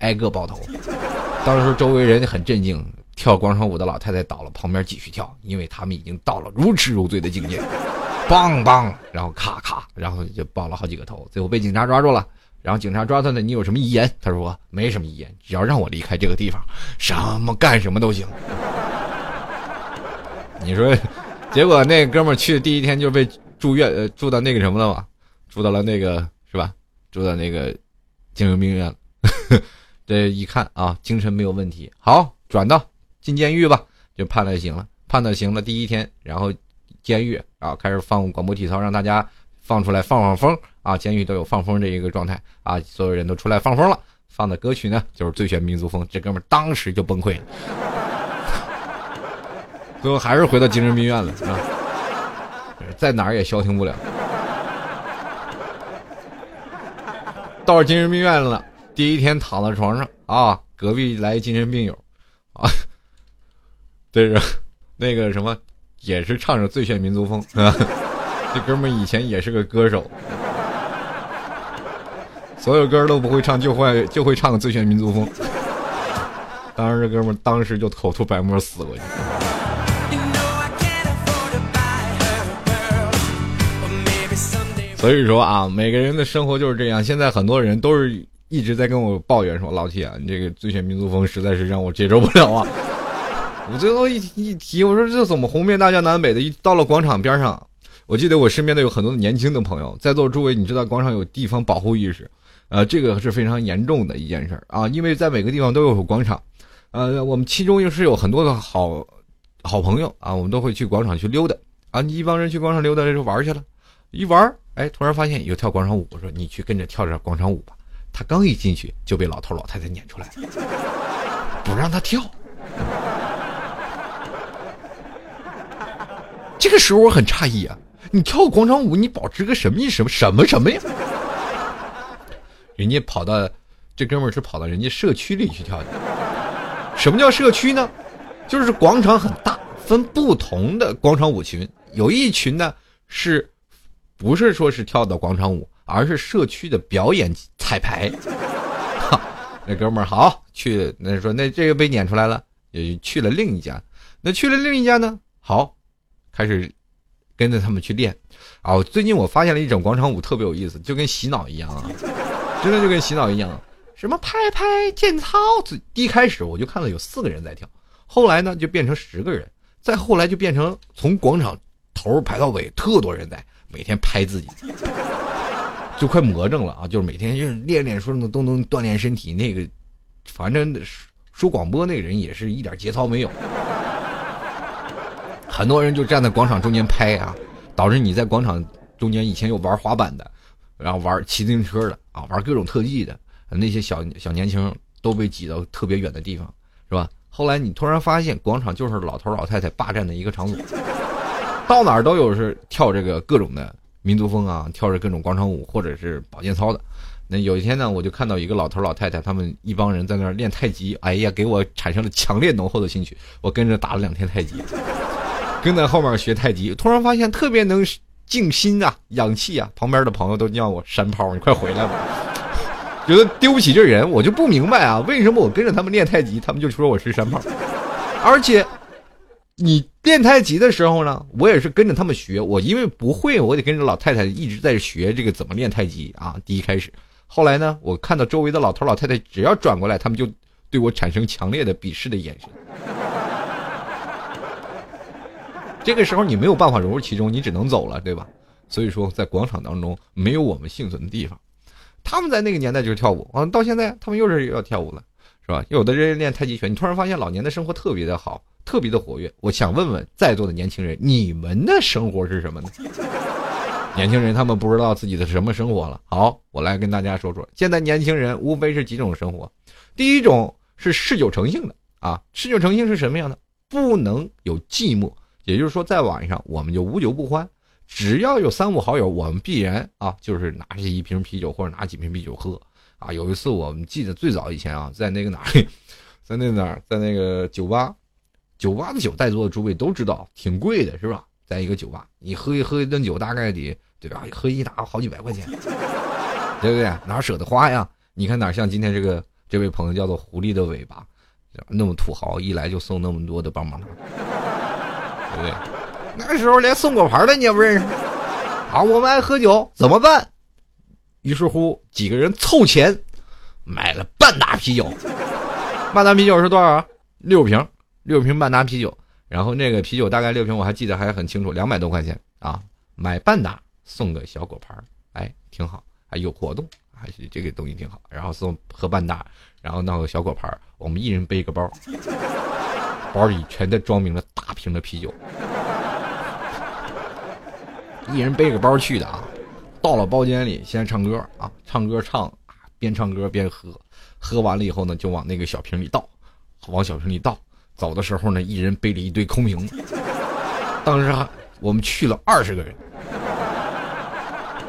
挨个爆头。当时周围人很镇静，跳广场舞的老太太倒了，旁边继续跳，因为他们已经到了如痴如醉的境界。梆梆，然后咔咔，然后就爆了好几个头，最后被警察抓住了。然后警察抓他呢，你有什么遗言？他说没什么遗言，只要让我离开这个地方，什么干什么都行。你说，结果那哥们去第一天就被住院，呃，住到那个什么了嘛？住到了那个是吧？住到那个精神病院了。这一看啊，精神没有问题，好转到进监狱吧，就判了刑了。判了刑了，第一天，然后监狱啊开始放广播体操，让大家放出来放放风。啊，监狱都有放风这一个状态啊，所有人都出来放风了。放的歌曲呢，就是最炫民族风。这哥们当时就崩溃了，最后还是回到精神病院了啊，在哪儿也消停不了。到精神病院了，第一天躺在床上啊，隔壁来精神病友，对着那个什么也是唱着《最炫民族风》啊。这哥们以前也是个歌手，所有歌都不会唱，就会就会唱《最炫民族风》。当时这哥们当时就口吐白沫死过去。所以说啊，每个人的生活就是这样。现在很多人都是一直在跟我抱怨说：“老铁，你这个最炫民族风实在是让我接受不了啊！”我最后一一提，我说这怎么红遍大江南北的？一到了广场边上，我记得我身边的有很多年轻的朋友，在座诸位，你知道广场有地方保护意识，呃，这个是非常严重的一件事啊，因为在每个地方都有广场，呃，我们其中又是有很多的好好朋友啊，我们都会去广场去溜达啊，你一帮人去广场溜达就玩去了，一玩。哎，突然发现有跳广场舞，我说你去跟着跳着广场舞吧。他刚一进去就被老头老太太撵出来，不让他跳。这个时候我很诧异啊，你跳广场舞，你保持个什么什么什么什么呀？人家跑到，这哥们儿是跑到人家社区里去跳的。什么叫社区呢？就是广场很大，分不同的广场舞群，有一群呢是。不是说是跳的广场舞，而是社区的表演彩排。那哥们儿好去，那说那这个被撵出来了，也去了另一家。那去了另一家呢，好，开始跟着他们去练。啊，最近我发现了一种广场舞特别有意思，就跟洗脑一样啊，真的就跟洗脑一样。什么拍拍健操，最一开始我就看到有四个人在跳，后来呢就变成十个人，再后来就变成从广场头排到尾，特多人在。每天拍自己，就快魔怔了啊！就是每天就是练练说什么都能锻炼身体。那个，反正说广播那个人也是一点节操没有。很多人就站在广场中间拍啊，导致你在广场中间以前有玩滑板的，然后玩骑自行车的啊，玩各种特技的那些小小年轻都被挤到特别远的地方，是吧？后来你突然发现，广场就是老头老太太霸占的一个场所。到哪儿都有是跳这个各种的民族风啊，跳着各种广场舞或者是保健操的。那有一天呢，我就看到一个老头老太太，他们一帮人在那儿练太极。哎呀，给我产生了强烈浓厚的兴趣。我跟着打了两天太极，跟在后面学太极。突然发现特别能静心啊，养气啊。旁边的朋友都叫我山炮，你快回来吧。觉得丢不起这人，我就不明白啊，为什么我跟着他们练太极，他们就说我是山炮，而且。你练太极的时候呢，我也是跟着他们学。我因为不会，我得跟着老太太一直在学这个怎么练太极啊。第一开始，后来呢，我看到周围的老头老太太只要转过来，他们就对我产生强烈的鄙视的眼神。这个时候你没有办法融入其中，你只能走了，对吧？所以说，在广场当中没有我们幸存的地方。他们在那个年代就是跳舞啊，到现在他们又是要跳舞了，是吧？有的人练太极拳，你突然发现老年的生活特别的好。特别的活跃，我想问问在座的年轻人，你们的生活是什么呢？年轻人他们不知道自己的什么生活了。好，我来跟大家说说，现在年轻人无非是几种生活。第一种是嗜酒成性的啊，嗜酒成性是什么样的？不能有寂寞，也就是说，在晚上我们就无酒不欢，只要有三五好友，我们必然啊，就是拿起一瓶啤酒或者拿几瓶啤酒喝啊。有一次我们记得最早以前啊，在那个哪，在那哪儿，在那个酒吧。酒吧的酒，在座的诸位都知道，挺贵的，是吧？在一个酒吧，你喝一喝一顿酒，大概得对吧？喝一打好几百块钱，对不对？哪舍得花呀？你看哪像今天这个这位朋友叫做狐狸的尾巴，那么土豪，一来就送那么多的棒棒糖，对不对？那时候连送果盘的你也不认识啊！我们爱喝酒，怎么办？于是乎，几个人凑钱买了半打啤酒，半打啤酒是多少？六瓶。六瓶半打啤酒，然后那个啤酒大概六瓶，我还记得还很清楚，两百多块钱啊，买半打送个小果盘哎，挺好，还有活动，还是这个东西挺好。然后送喝半打，然后弄个小果盘我们一人背一个包，包里全都装满了大瓶的啤酒，一人背个包去的啊。到了包间里，先唱歌啊，唱歌唱，边唱歌边喝，喝完了以后呢，就往那个小瓶里倒，往小瓶里倒。走的时候呢，一人背了一堆空瓶子。当时我们去了二十个人，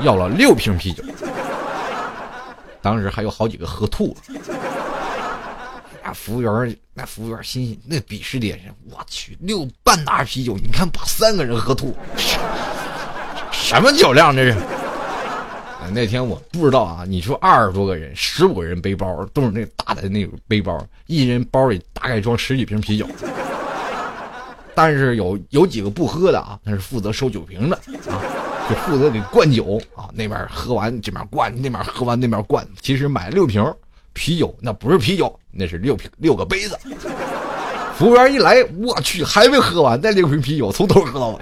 要了六瓶啤酒。当时还有好几个喝吐了。那服务员，那服务员心，那鄙视的眼神，我去，六半打啤酒，你看把三个人喝吐，什么酒量这是？那天我不知道啊，你说二十多个人，十五个人背包都是那大的那种背包，一人包里大概装十几瓶啤酒。但是有有几个不喝的啊，那是负责收酒瓶的啊，就负责给灌酒啊。那边喝完这边灌，那边喝完那边灌。其实买六瓶啤酒，那不是啤酒，那是六瓶六个杯子。服务员一来，我去，还没喝完，再六瓶啤酒从头喝到尾。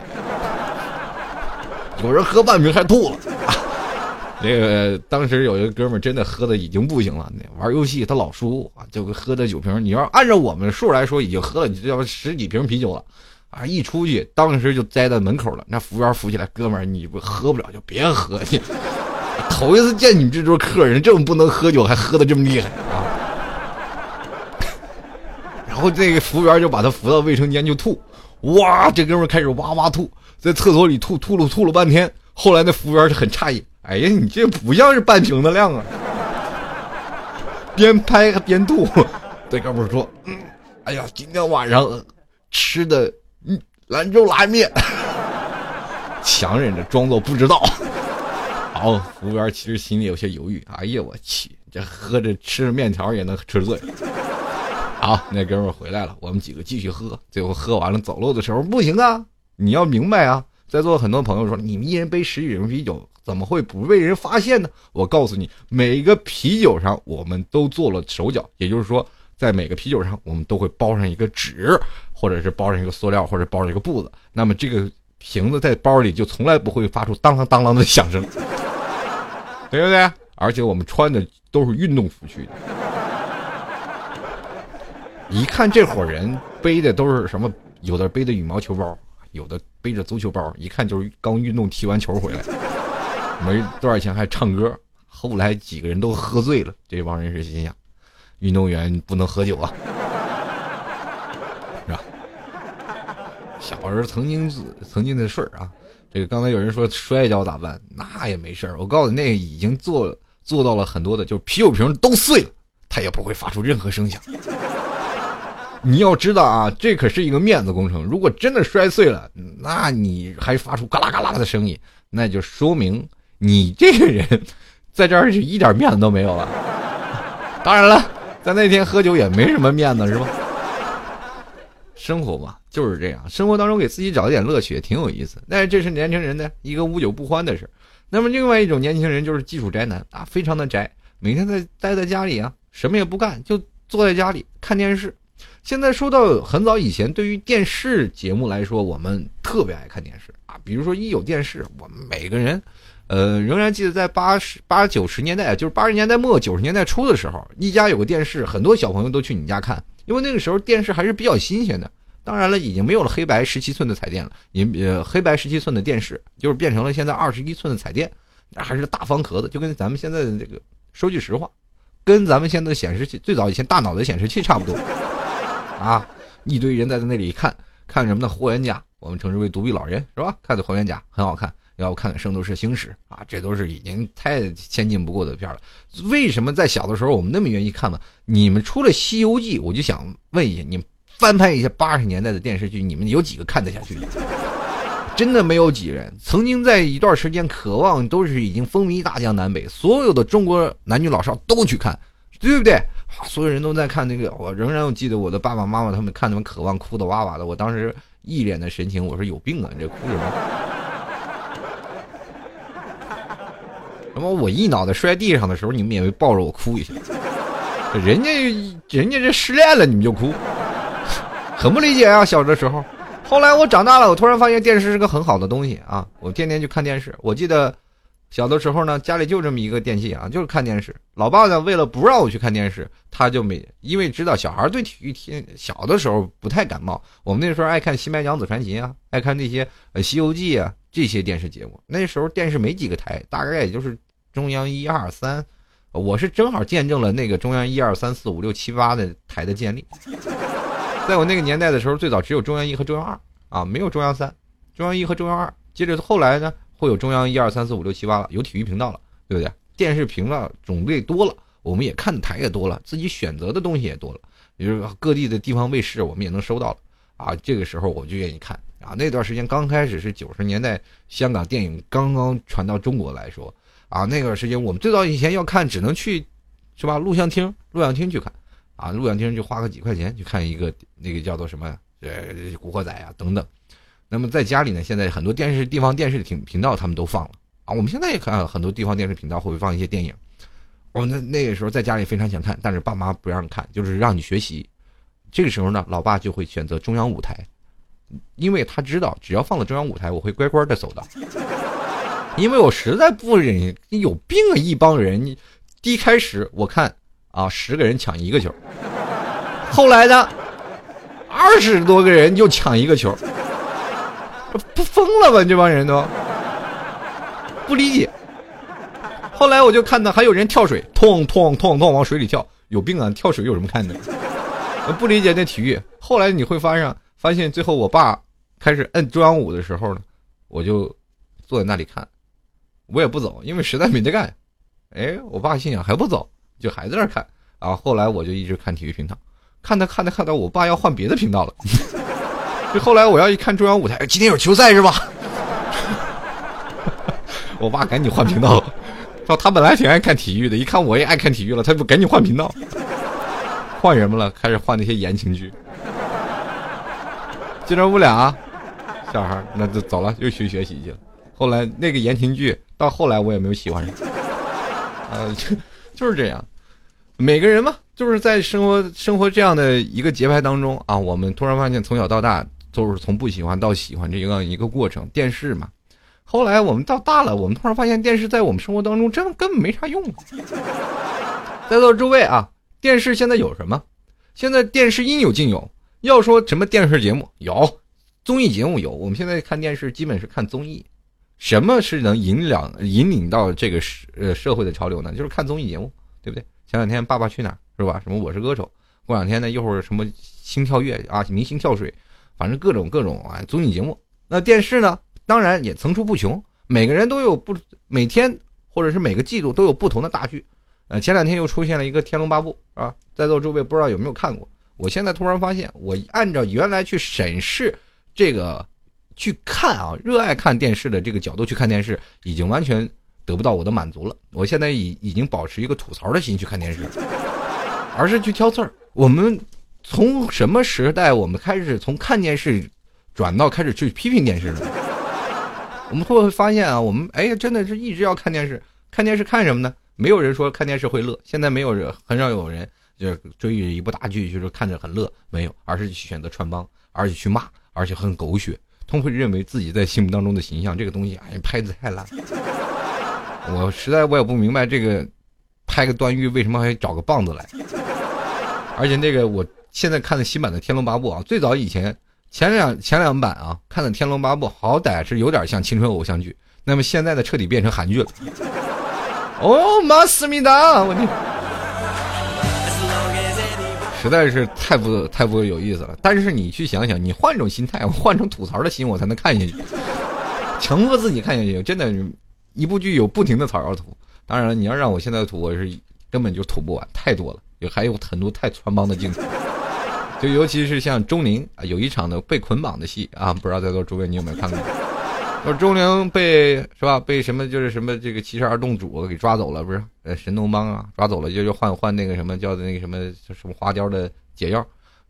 有人喝半瓶还吐了。这个当时有一个哥们儿真的喝的已经不行了，那玩游戏他老输啊，就喝的酒瓶。你要按照我们数来说，已经喝了你要十几瓶啤酒了，啊，一出去当时就栽在门口了。那服务员扶起来，哥们儿，你不喝不了就别喝去。头一次见你这桌客人这么不能喝酒，还喝的这么厉害啊！然后这个服务员就把他扶到卫生间就吐，哇，这哥们开始哇哇吐，在厕所里吐吐了吐了半天。后来那服务员就很诧异。哎呀，你这不像是半瓶的量啊！边拍还边吐。这哥们说：“，哎呀，今天晚上吃的兰州拉面。”强忍着装作不知道。好，服务员其实心里有些犹豫。哎呀，我去，这喝着吃着面条也能吃醉。好，那哥们回来了，我们几个继续喝。最后喝完了，走路的时候不行啊！你要明白啊，在座很多朋友说，你们一人背十几瓶啤酒。怎么会不被人发现呢？我告诉你，每个啤酒上我们都做了手脚，也就是说，在每个啤酒上我们都会包上一个纸，或者是包上一个塑料，或者包上一个布子。那么这个瓶子在包里就从来不会发出当啷当啷的响声，对不对？而且我们穿的都是运动服去的，一看这伙人背的都是什么？有的背的羽毛球包，有的背着足球包，一看就是刚运动踢完球回来。没多少钱还唱歌，后来几个人都喝醉了。这帮人是心想，运动员不能喝酒啊，是吧？小时候曾经曾经的事儿啊，这个刚才有人说摔跤咋办？那也没事儿。我告诉你，那已经做做到了很多的，就是啤酒瓶都碎了，他也不会发出任何声响。你要知道啊，这可是一个面子工程。如果真的摔碎了，那你还发出嘎啦嘎啦的声音，那就说明。你这个人，在这儿是一点面子都没有了。当然了，在那天喝酒也没什么面子，是吧？生活嘛就是这样，生活当中给自己找一点乐趣也挺有意思。但是这是年轻人的一个无酒不欢的事。那么另外一种年轻人就是技术宅男啊，非常的宅，每天在待在家里啊，什么也不干，就坐在家里看电视。现在说到很早以前，对于电视节目来说，我们特别爱看电视啊。比如说一有电视，我们每个人。呃，仍然记得在八十八九十年代，就是八十年代末九十年代初的时候，一家有个电视，很多小朋友都去你家看，因为那个时候电视还是比较新鲜的。当然了，已经没有了黑白十七寸的彩电了，也呃黑白十七寸的电视就是变成了现在二十一寸的彩电，还是大方壳子，就跟咱们现在的这个说句实话，跟咱们现在的显示器最早以前大脑的显示器差不多啊，一堆人在那里看看什么呢？霍元甲，我们称之为独臂老人是吧？看的霍元甲很好看。要看看《圣斗士星矢》啊，这都是已经太先进不过的片了。为什么在小的时候我们那么愿意看呢？你们除了《西游记》，我就想问一下，你翻拍一些八十年代的电视剧，你们有几个看得下去？真的没有几人。曾经在一段时间，渴望都是已经风靡大江南北，所有的中国男女老少都去看，对不对？所有人都在看那个，我仍然我记得我的爸爸妈妈他们看他们渴望哭的哇哇的，我当时一脸的神情，我说有病啊，你这哭什么？那么我一脑袋摔地上的时候，你们也会抱着我哭一下。人家人家这失恋了，你们就哭，很不理解啊！小的时候，后来我长大了，我突然发现电视是个很好的东西啊！我天天去看电视。我记得小的时候呢，家里就这么一个电器啊，就是看电视。老爸呢，为了不让我去看电视，他就没因为知道小孩对体育天小的时候不太感冒。我们那时候爱看《新白娘子传奇》啊，爱看那些呃《西游记》啊这些电视节目。那时候电视没几个台，大概也就是。中央一二三，我是正好见证了那个中央一二三四五六七八的台的建立。在我那个年代的时候，最早只有中央一和中央二啊，没有中央三，中央一和中央二。接着后来呢，会有中央一二三四五六七八了，有体育频道了，对不对？电视频道种类多了，我们也看的台也多了，自己选择的东西也多了。比如各地的地方卫视，我们也能收到了啊。这个时候我就愿意看啊。那段时间刚开始是九十年代，香港电影刚刚传到中国来说啊，那段时间我们最早以前要看，只能去是吧？录像厅，录像厅去看啊，录像厅就花个几块钱去看一个那个叫做什么呃《古惑仔》啊等等。那么在家里呢，现在很多电视地方电视频频道他们都放了啊。我们现在也看很多地方电视频道会放一些电影。我那那个时候在家里非常想看，但是爸妈不让看，就是让你学习。这个时候呢，老爸就会选择中央舞台，因为他知道只要放了中央舞台，我会乖乖的走的。因为我实在不忍，有病啊！一帮人，你一开始我看啊，十个人抢一个球，后来呢，二十多个人就抢一个球，不疯了吧？这帮人都不理解。后来我就看到还有人跳水，痛痛痛痛往水里跳，有病啊！跳水有什么看的？不理解那体育。后来你会发现，发现最后我爸开始摁中央舞的时候呢，我就坐在那里看，我也不走，因为实在没得干。哎，我爸心想还不走，就还在那看。然，后后来我就一直看体育频道，看他看他看到我爸要换别的频道了。就后来我要一看中央舞台，今天有球赛是吧？我爸赶紧换频道。了他本来挺爱看体育的，一看我也爱看体育了，他就赶紧换频道，换什么了？开始换那些言情剧。进了屋俩，小孩那就走了，又去学习去了。后来那个言情剧到后来我也没有喜欢上，呃，就是这样。每个人嘛，就是在生活生活这样的一个节拍当中啊，我们突然发现从小到大都是从不喜欢到喜欢这样一个过程。电视嘛。后来我们到大了，我们突然发现电视在我们生活当中真根本没啥用。在座诸位啊，电视现在有什么？现在电视应有尽有。要说什么电视节目有，综艺节目有。我们现在看电视基本是看综艺。什么是能引领引领到这个社呃社会的潮流呢？就是看综艺节目，对不对？前两天《爸爸去哪儿》是吧？什么《我是歌手》？过两天呢，一会儿什么《心跳跃》啊，《明星跳水》，反正各种各种啊综艺节目。那电视呢？当然也层出不穷，每个人都有不每天或者是每个季度都有不同的大剧，呃，前两天又出现了一个《天龙八部》啊，在座诸位不知道有没有看过？我现在突然发现，我按照原来去审视这个去看啊，热爱看电视的这个角度去看电视，已经完全得不到我的满足了。我现在已已经保持一个吐槽的心去看电视，而是去挑刺儿。我们从什么时代我们开始从看电视转到开始去批评电视呢？我们会不会发现啊？我们哎，真的是一直要看电视，看电视看什么呢？没有人说看电视会乐，现在没有人，很少有人就是追一部大剧，就是看着很乐，没有，而是去选择穿帮，而且去骂，而且很狗血，他们会认为自己在心目当中的形象，这个东西哎，拍的太烂。我实在我也不明白这个，拍个段誉为什么还找个棒子来？而且那个我现在看的新版的《天龙八部》啊，最早以前。前两前两版啊，看的《天龙八部》好歹是有点像青春偶像剧，那么现在的彻底变成韩剧了。哦，妈思密达，我天，实在是太不太不有意思了。但是你去想想，你换种心态，换成吐槽的心，我才能看下去。强迫自己看下去，真的，一部剧有不停的槽要吐。当然了，你要让我现在吐，我是根本就吐不完，太多了，也还有很多太穿帮的镜头。就尤其是像钟灵啊，有一场的被捆绑的戏啊，不知道在座诸位你有没有看过？说钟灵被是吧？被什么就是什么这个七十二洞主给抓走了，不是？呃，神农帮啊，抓走了就就换换那个什么叫的那个什么什么花雕的解药，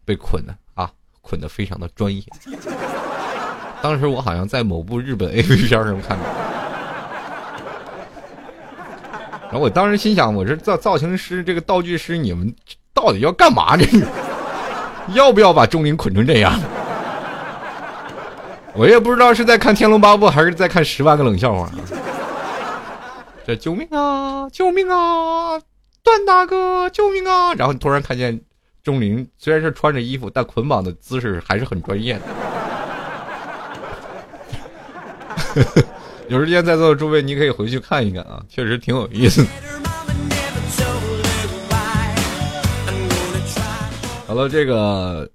被捆的啊，捆的非常的专业。当时我好像在某部日本 A V 片上看到，然后我当时心想，我这造造型师这个道具师，你们到底要干嘛这是？要不要把钟灵捆成这样？我也不知道是在看《天龙八部》还是在看《十万个冷笑话》。这救命啊！救命啊！段大哥，救命啊！然后你突然看见钟灵，虽然是穿着衣服，但捆绑的姿势还是很专业的。有时间在座的诸位，你可以回去看一看啊，确实挺有意思。好了，这个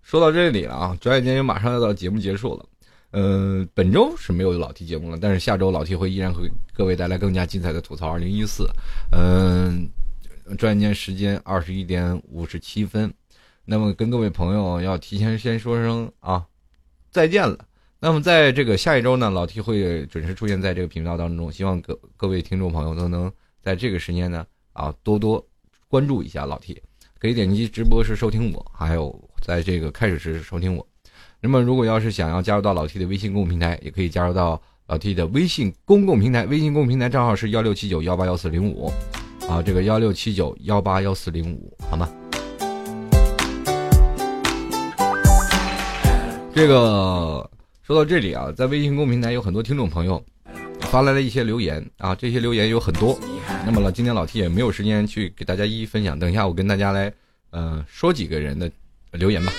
说到这里了啊，转眼间就马上要到节目结束了。嗯，本周是没有老 T 节目了，但是下周老 T 会依然会各位带来更加精彩的吐槽2014。嗯，转眼间时间二十一点五十七分。那么跟各位朋友要提前先说声啊，再见了。那么在这个下一周呢，老 T 会准时出现在这个频道当中，希望各各位听众朋友都能在这个时间呢啊多多关注一下老 T，可以点击直播时收听我，还有在这个开始时收听我。那么如果要是想要加入到老 T 的微信公众平台，也可以加入到老 T 的微信公共平台，微信公共平台账号是幺六七九幺八幺四零五，啊，这个幺六七九幺八幺四零五，好吗？这个说到这里啊，在微信公共平台有很多听众朋友发来了一些留言啊，这些留言有很多。那么了，今天老 T 也没有时间去给大家一一分享，等一下我跟大家来呃说几个人的留言吧。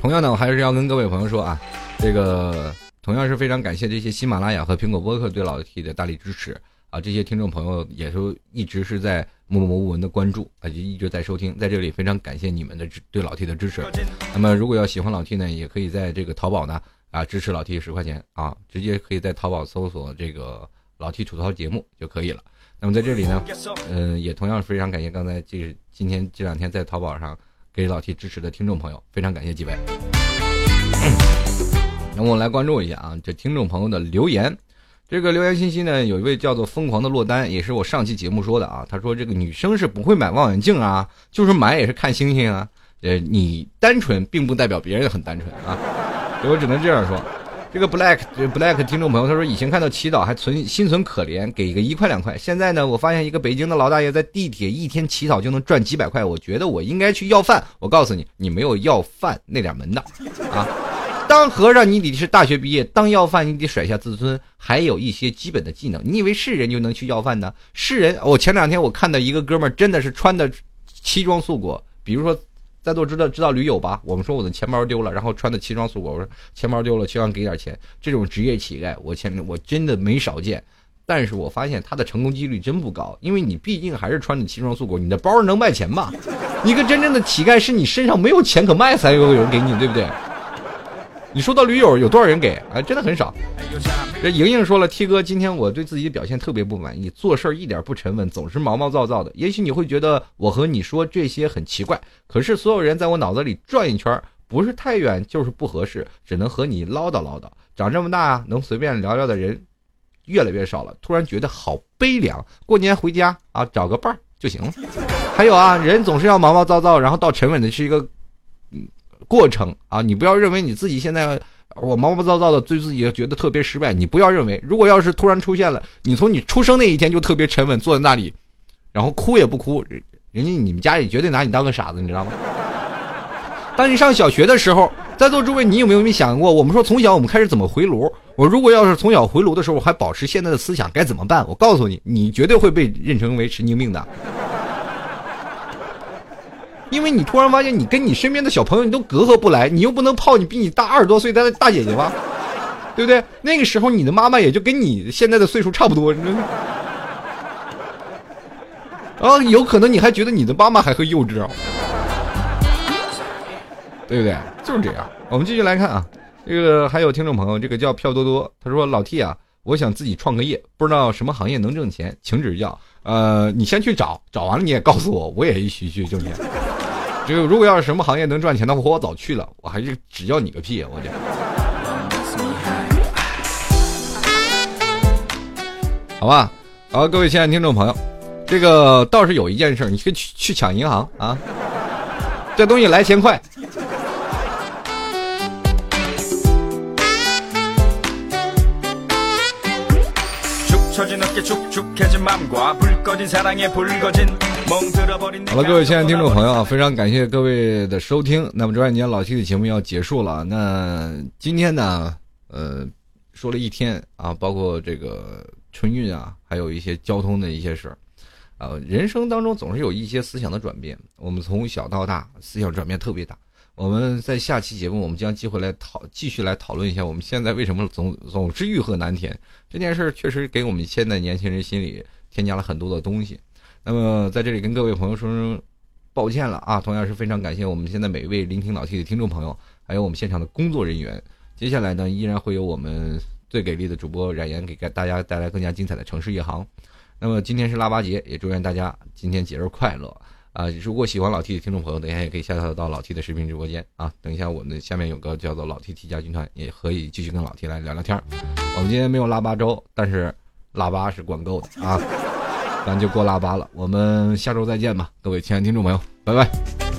同样呢，我还是要跟各位朋友说啊，这个同样是非常感谢这些喜马拉雅和苹果播客对老 T 的大力支持啊，这些听众朋友也都一直是在。默默无闻的关注啊，就一直在收听，在这里非常感谢你们的支对老 T 的支持。那么，如果要喜欢老 T 呢，也可以在这个淘宝呢啊支持老 T 十块钱啊，直接可以在淘宝搜索这个老 T 吐槽节目就可以了。那么在这里呢，嗯，也同样非常感谢刚才这今天这两天在淘宝上给老 T 支持的听众朋友，非常感谢几位。那我来关注一下啊，这听众朋友的留言。这个留言信息呢，有一位叫做疯狂的落单，也是我上期节目说的啊。他说这个女生是不会买望远镜啊，就是买也是看星星啊。呃，你单纯并不代表别人很单纯啊，我只能这样说。这个 black black 听众朋友他说以前看到祈祷还存心存可怜，给个一块两块。现在呢，我发现一个北京的老大爷在地铁一天乞讨就能赚几百块，我觉得我应该去要饭。我告诉你，你没有要饭那点门道啊。当和尚，你得是大学毕业；当要饭，你得甩下自尊，还有一些基本的技能。你以为是人就能去要饭呢？是人，我前两天我看到一个哥们儿，真的是穿的奇装素裹。比如说，在座知道知道驴友吧？我们说我的钱包丢了，然后穿的奇装素裹，我说钱包丢了，希望给点钱。这种职业乞丐，我前我真的没少见。但是我发现他的成功几率真不高，因为你毕竟还是穿的奇装素裹，你的包能卖钱吗？一个真正的乞丐是你身上没有钱可卖才有人给你，对不对？你说到驴友有多少人给？哎，真的很少。这莹莹说了，T 哥，今天我对自己的表现特别不满意，做事儿一点不沉稳，总是毛毛躁躁的。也许你会觉得我和你说这些很奇怪，可是所有人在我脑子里转一圈，不是太远就是不合适，只能和你唠叨唠叨。长这么大啊，能随便聊聊的人越来越少了，突然觉得好悲凉。过年回家啊，找个伴儿就行了。还有啊，人总是要毛毛躁躁，然后到沉稳的是一个。过程啊，你不要认为你自己现在我毛毛躁躁的，对自己觉得特别失败。你不要认为，如果要是突然出现了，你从你出生那一天就特别沉稳，坐在那里，然后哭也不哭，人家你们家里绝对拿你当个傻子，你知道吗？当你上小学的时候，在座诸位，你有没有没想过？我们说从小我们开始怎么回炉？我如果要是从小回炉的时候还保持现在的思想，该怎么办？我告诉你，你绝对会被认成为神经病的。因为你突然发现，你跟你身边的小朋友你都隔阂不来，你又不能泡你比你大二十多岁的大姐姐吧，对不对？那个时候你的妈妈也就跟你现在的岁数差不多，啊，有可能你还觉得你的妈妈还很幼稚啊，对不对？就是这样。我们继续来看啊，这个还有听众朋友，这个叫票多多，他说老 T 啊，我想自己创个业，不知道什么行业能挣钱，请指教。呃，你先去找，找完了你也告诉我，我也一起去挣钱。这个如果要是什么行业能赚钱的话，我早去了。我还是只要你个屁！我这，好吧。好，各位亲爱的听众朋友，这个倒是有一件事，你可以去去抢银行啊，这东西来钱快。好了，各位亲爱的听众朋友啊，非常感谢各位的收听。那么，这半年老 T 的节目要结束了。那今天呢，呃，说了一天啊，包括这个春运啊，还有一些交通的一些事儿啊。人生当中总是有一些思想的转变，我们从小到大思想转变特别大。我们在下期节目，我们将机会来讨继续来讨论一下，我们现在为什么总总是欲壑难填这件事儿，确实给我们现在年轻人心里添加了很多的东西。那么在这里跟各位朋友说声抱歉了啊，同样是非常感谢我们现在每一位聆听老 T 的听众朋友，还有我们现场的工作人员。接下来呢，依然会有我们最给力的主播冉岩给大家带来更加精彩的城市夜航。那么今天是腊八节，也祝愿大家今天节日快乐。啊，如果喜欢老 T 的听众朋友，等一下也可以下载到老 T 的视频直播间啊。等一下我们下面有个叫做老 T T 加军团，也可以继续跟老 T 来聊聊天。我们今天没有腊八粥，但是腊八是管够的啊，咱就过腊八了。我们下周再见吧，各位亲爱的听众朋友，拜拜。